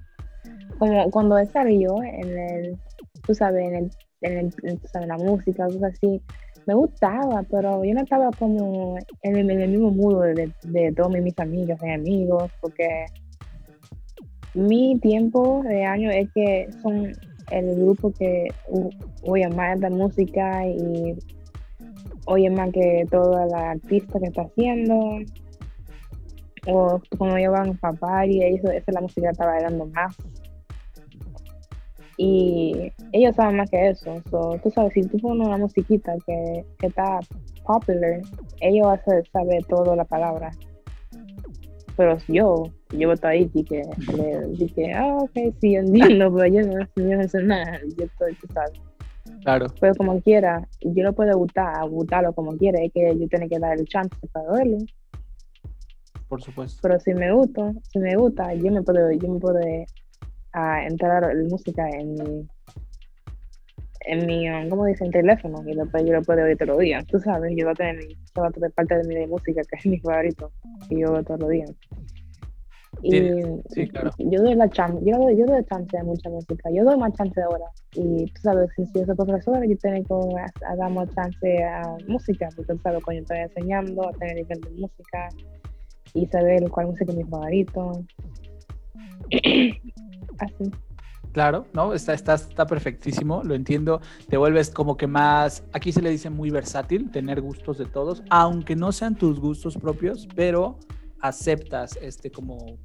Como cuando él salió en el, tú sabes, en el, en la música, cosas así, me gustaba, pero yo no estaba como en el, mismo mundo de, de, todos mis amigas y amigos, porque mi tiempo de año es que son el grupo que oye más la música y oye más que toda la artista que está haciendo. O cuando llevan papá y eso, esa es la música que está bailando más. Y ellos saben más que eso. tú sabes, si tú pones una musiquita que, que está popular, ellos van a saber toda la palabra. Pero yo, yo estoy ahí y que le dije, ah, ok, sí, entiendo, pero yo no, yo no sé nada, yo estoy, tú sabes. Claro. Pero como quiera, yo no puedo gustar, gustarlo como quiera, es que yo tengo que dar el chance para verlo. Por supuesto. Pero si me gusta, si me gusta, yo me puedo, yo me puedo uh, entrar la música en mi, en mi, ¿cómo dicen? Teléfono, y después yo lo puedo oír todos los días. Tú sabes, yo voy a tener de parte de mi de música, que es mi favorito, y yo veo todos los días. Y sí, claro. yo doy la chance, yo doy, yo doy chance a mucha música, yo doy más chance ahora. Y tú sabes, si yo soy profesora, yo tengo que dar más chance a música, porque tú sabes, cuando estoy enseñando, a tener nivel de música y saber cuál música es mi favorito. (clears throat) Así. Claro, no, está, está, está perfectísimo, lo entiendo. Te vuelves como que más, aquí se le dice muy versátil, tener gustos de todos, aunque no sean tus gustos propios, pero aceptas este como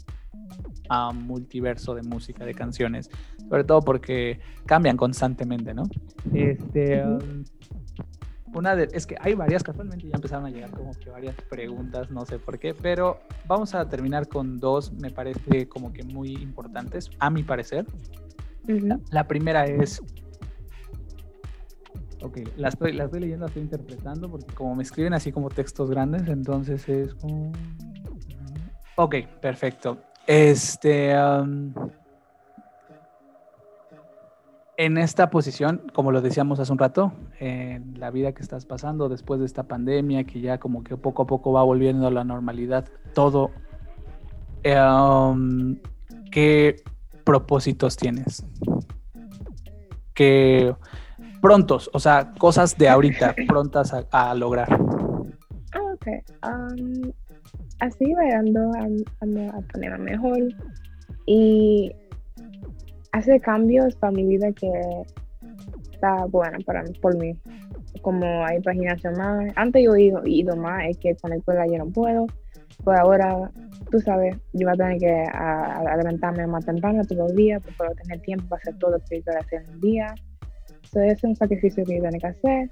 a multiverso de música, de canciones, sobre todo porque cambian constantemente, ¿no? Este, um, una de, es que hay varias, casualmente ya empezaron a llegar como que varias preguntas, no sé por qué, pero vamos a terminar con dos, me parece como que muy importantes, a mi parecer. la, primera es, ok, la estoy, la estoy leyendo, la estoy interpretando, porque como me escriben así como textos grandes, entonces es como... Ok, perfecto. Este. En esta posición, como lo decíamos hace un rato, en la vida que estás pasando después de esta pandemia, que ya como que poco a poco va volviendo a la normalidad, todo. ¿Qué propósitos tienes? ¿Qué prontos, o sea, cosas de ahorita, (laughs) prontas a, lograr? Ah, ok así vayando a, a, ponerme mejor y hace cambios para mi vida que está bueno para mí, por mí. Como hay paginación más, antes yo he ido, más, es que con la escuela yo no puedo, pues ahora, tú sabes, yo voy a tener que levantarme más temprano todos los días para tener tiempo para hacer todo lo que quiero hacer en un día. Eso es un sacrificio que yo tengo que hacer.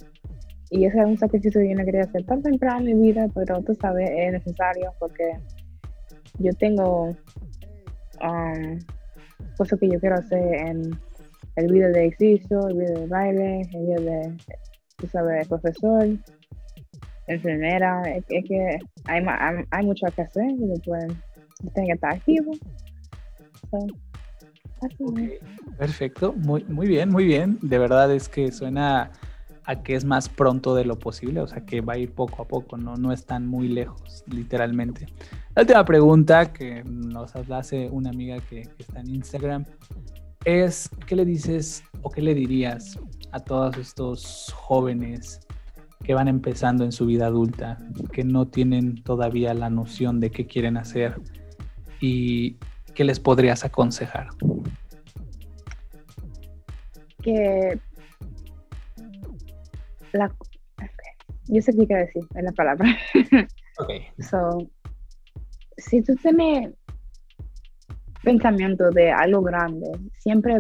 Y ese es un sacrificio que yo no quería hacer tan temprano en mi vida, pero tú sabes, es necesario porque yo tengo um, cosas que yo quiero hacer en el video de ejercicio, el video de baile, el video de, tú sabes, profesor, enfermera. Es, que hay, hay, mucho que hacer y después tengo que estar activo. Perfecto, muy, muy bien, muy bien. De verdad es que suena a que es más pronto de lo posible, o sea que va a ir poco a poco, no, no están muy lejos, literalmente. La última pregunta que nos hace una amiga que, está en Instagram es, ¿qué le dices o qué le dirías a todos estos jóvenes que van empezando en su vida adulta, que no tienen todavía la noción de qué quieren hacer y qué les podrías aconsejar? Que la, yo sé qué quiero decir en la palabra. (laughs) Ok. So, si tú tienes pensamiento de algo grande, siempre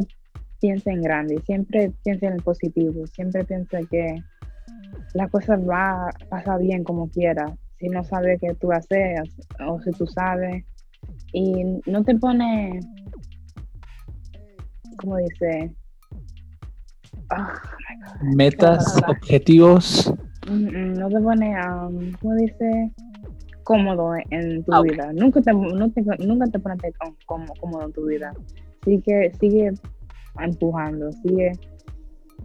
piensa en grande, siempre piensa en el positivo, siempre piensa que la cosa va a pasar bien como quiera. Si no sabes qué tú haces o si tú sabes y no te pone, ¿cómo dice? Oh, Metas, objetivos. Mm, mm, no te pone, um, ¿cómo dice? Cómodo en tu ah, vida. Nunca te, nunca te pones cómodo en tu vida. Sigue, sigue empujando, sigue.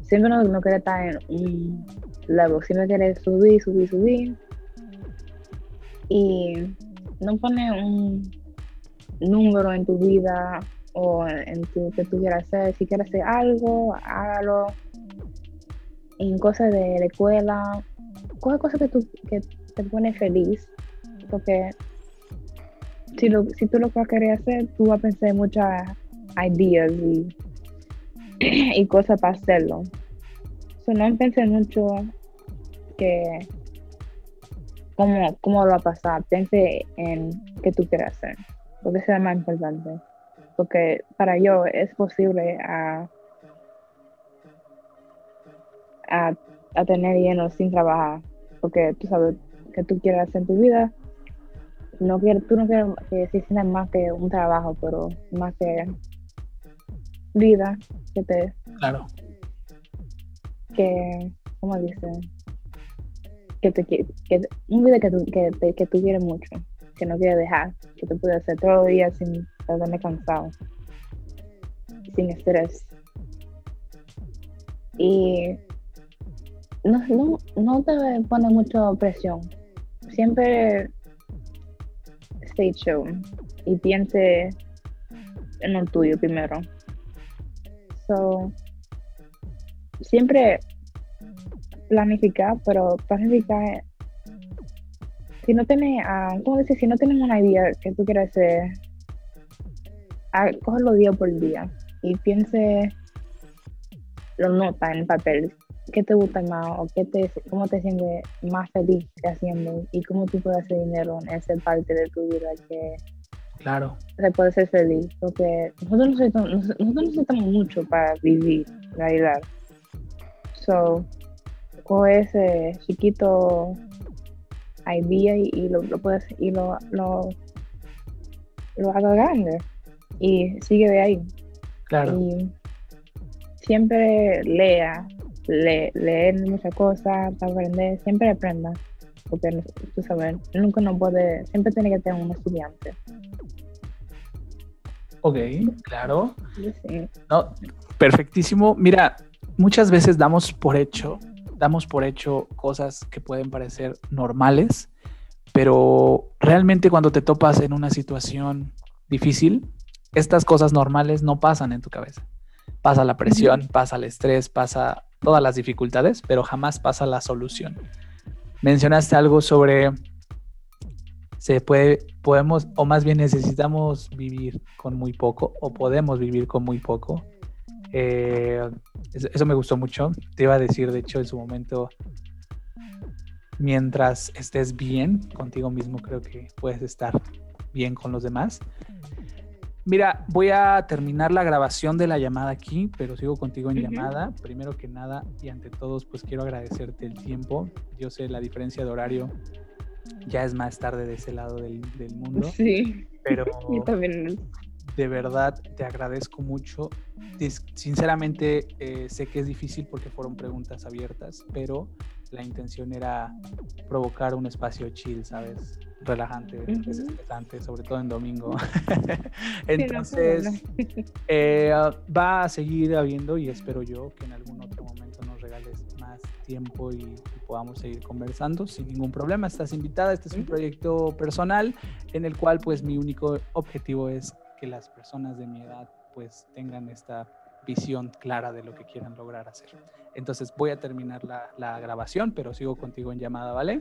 Siempre no, no quiere estar en un level, siempre quiere subir, subir, subir. Y no pone un número en tu vida o en tu, que tú quieras hacer. Si quieres hacer algo, hágalo. En cosas de la escuela, coge cosas que, tú, que te pone feliz. Porque si, lo, si tú lo que querer hacer, tú vas a pensar en muchas ideas y, (clears throat) y cosas para hacerlo. So, no pensé mucho que cómo, cómo lo va a pasar. Piense en qué tú quieres hacer. Porque es más importante porque para yo es posible a a, a tener lleno sin trabajar, porque tú sabes que tú quieres hacer en tu vida. No quiero, tú no quieres que se más que un trabajo, pero más que vida que te... Claro. Que, ¿cómo dicen? Que te que, un vida que tú, que, que tú quieres mucho, que no quieres dejar, que te puedes hacer todo el día sin estar cansado, sin estrés. Y no, no, no te pone mucha presión. Siempre stay show y piense en lo tuyo primero. So, siempre planificar, pero planificar si no tienes, uh, ¿cómo decir? Si no tienes una idea que tú quieres hacer, cógelo día por día y piense, lo nota en papel, qué te gusta más o qué te, cómo te sientes más feliz haciendo y cómo tú puedes hacer dinero en esa parte de tu vida que claro. se puede ser feliz porque nosotros necesitamos, nosotros necesitamos mucho para vivir la realidad. So con ese chiquito idea y, lo, lo, puedes y lo, lo, lo haga grande y sigue de ahí claro y siempre lea le, leer muchas cosas, para aprender, siempre aprenda, porque tú sabes, nunca no puede, siempre tiene que tener un estudiante. Ok, claro. No, perfectísimo. Mira, muchas veces damos por hecho, damos por hecho cosas que pueden parecer normales, pero realmente cuando te topas en una situación difícil, estas cosas normales no pasan en tu cabeza. Pasa la presión, pasa el estrés, pasa todas las dificultades, pero jamás pasa la solución. Mencionaste algo sobre se puede, podemos, o más bien necesitamos vivir con muy poco, o podemos vivir con muy poco. Eh, eso, me gustó mucho. Te iba a decir, de hecho, en su momento, mientras estés bien contigo mismo, creo que puedes estar bien con los demás. Mira, voy a terminar la grabación de la llamada aquí, pero sigo contigo en llamada. Primero que nada y ante todos, pues quiero agradecerte el tiempo. Yo sé la diferencia de horario, ya es más tarde de ese lado del, mundo. Sí. Pero (laughs) también. de verdad te agradezco mucho. Sinceramente eh, sé que es difícil porque fueron preguntas abiertas, pero la intención era provocar un espacio chill, ¿sabes? Relajante, desestresante, sobre todo en domingo. (laughs) Entonces, eh, va a seguir habiendo y espero yo que en algún otro momento nos regales más tiempo y, podamos seguir conversando sin ningún problema. Estás invitada, este es un proyecto personal en el cual pues mi único objetivo es que las personas de mi edad pues tengan esta visión clara de lo que quieran lograr hacer. Entonces voy a terminar la, la grabación, pero sigo contigo en llamada, ¿vale?